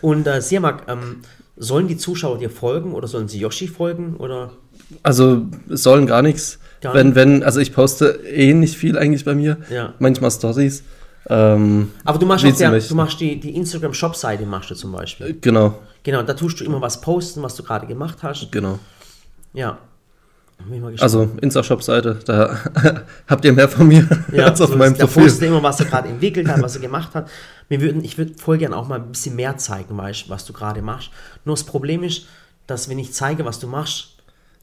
so. Und äh, Siamak, ähm, sollen die Zuschauer dir folgen oder sollen sie Yoshi folgen? Oder Also sollen gar nichts. Wenn, wenn, also ich poste eh nicht viel eigentlich bei mir. Ja. Manchmal Stories. Ähm, Aber du machst, sie der, du machst die, die Instagram-Shop-Seite machst du zum Beispiel. genau, Genau, da tust du immer was posten, was du gerade gemacht hast. genau. Ja. Also Insta-Shop-Seite, da <laughs> habt ihr mehr von mir ja, als auf so meinem ist- Profil. postet immer, was er gerade entwickelt hat, was er gemacht hat. Wir würden, ich würde voll gern auch mal ein bisschen mehr zeigen, weißt, was du gerade machst. Nur das Problem ist, dass wenn ich zeige, was du machst,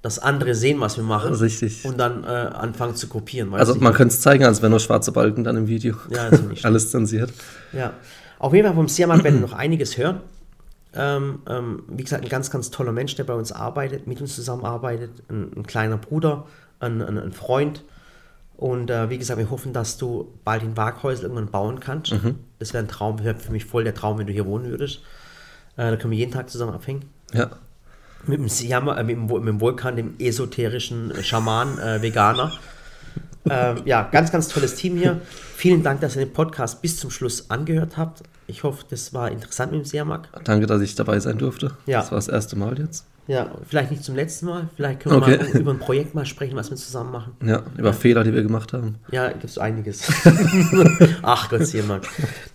dass andere sehen, was wir machen. Richtig. Und dann äh, anfangen zu kopieren. Also man könnte es zeigen, als wäre nur schwarze Balken dann im Video. Ja, ist nicht <laughs> Alles zensiert. Ja, auf jeden Fall vom Siamak werden wir <clears throat> noch einiges hören. Ähm, ähm, wie gesagt, ein ganz, ganz toller Mensch, der bei uns arbeitet, mit uns zusammenarbeitet, ein, ein kleiner Bruder, ein, ein, ein Freund. Und äh, wie gesagt, wir hoffen, dass du bald in Waghäusel irgendwann bauen kannst. Das wäre ein Traum, wäre für mich voll der Traum, wenn du hier wohnen würdest. Äh, da können wir jeden Tag zusammen abhängen. Ja. Mit dem, Siama, äh, mit, dem, mit dem Vulkan, dem esoterischen äh, Schaman, äh, Veganer. ähm, ja, ganz, ganz tolles Team hier. Vielen Dank, dass ihr den Podcast bis zum Schluss angehört habt. Ich hoffe, das war interessant mit dem Siamak. Danke, dass ich dabei sein durfte. Ja. Das war das erste Mal jetzt. Ja, vielleicht nicht zum letzten Mal. Vielleicht können wir Okay. mal über ein Projekt mal sprechen, was wir zusammen machen. Ja, über Fehler, die wir gemacht haben. Ja, gibt es einiges. <laughs> Ach Gott, Siamak.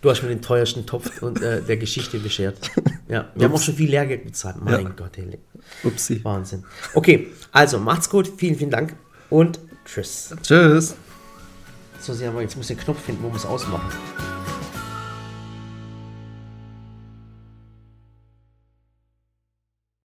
Du hast mir den teuersten Topf und, äh, der Geschichte beschert. Ja, wir haben auch schon viel Lehrgeld bezahlt. Mein Ja. Gott, ey. Upsi. Wahnsinn. Okay, also macht's gut. Vielen, vielen Dank und tschüss. Tschüss. So, Siamak, jetzt muss ich den Knopf finden, wo wir es ausmachen.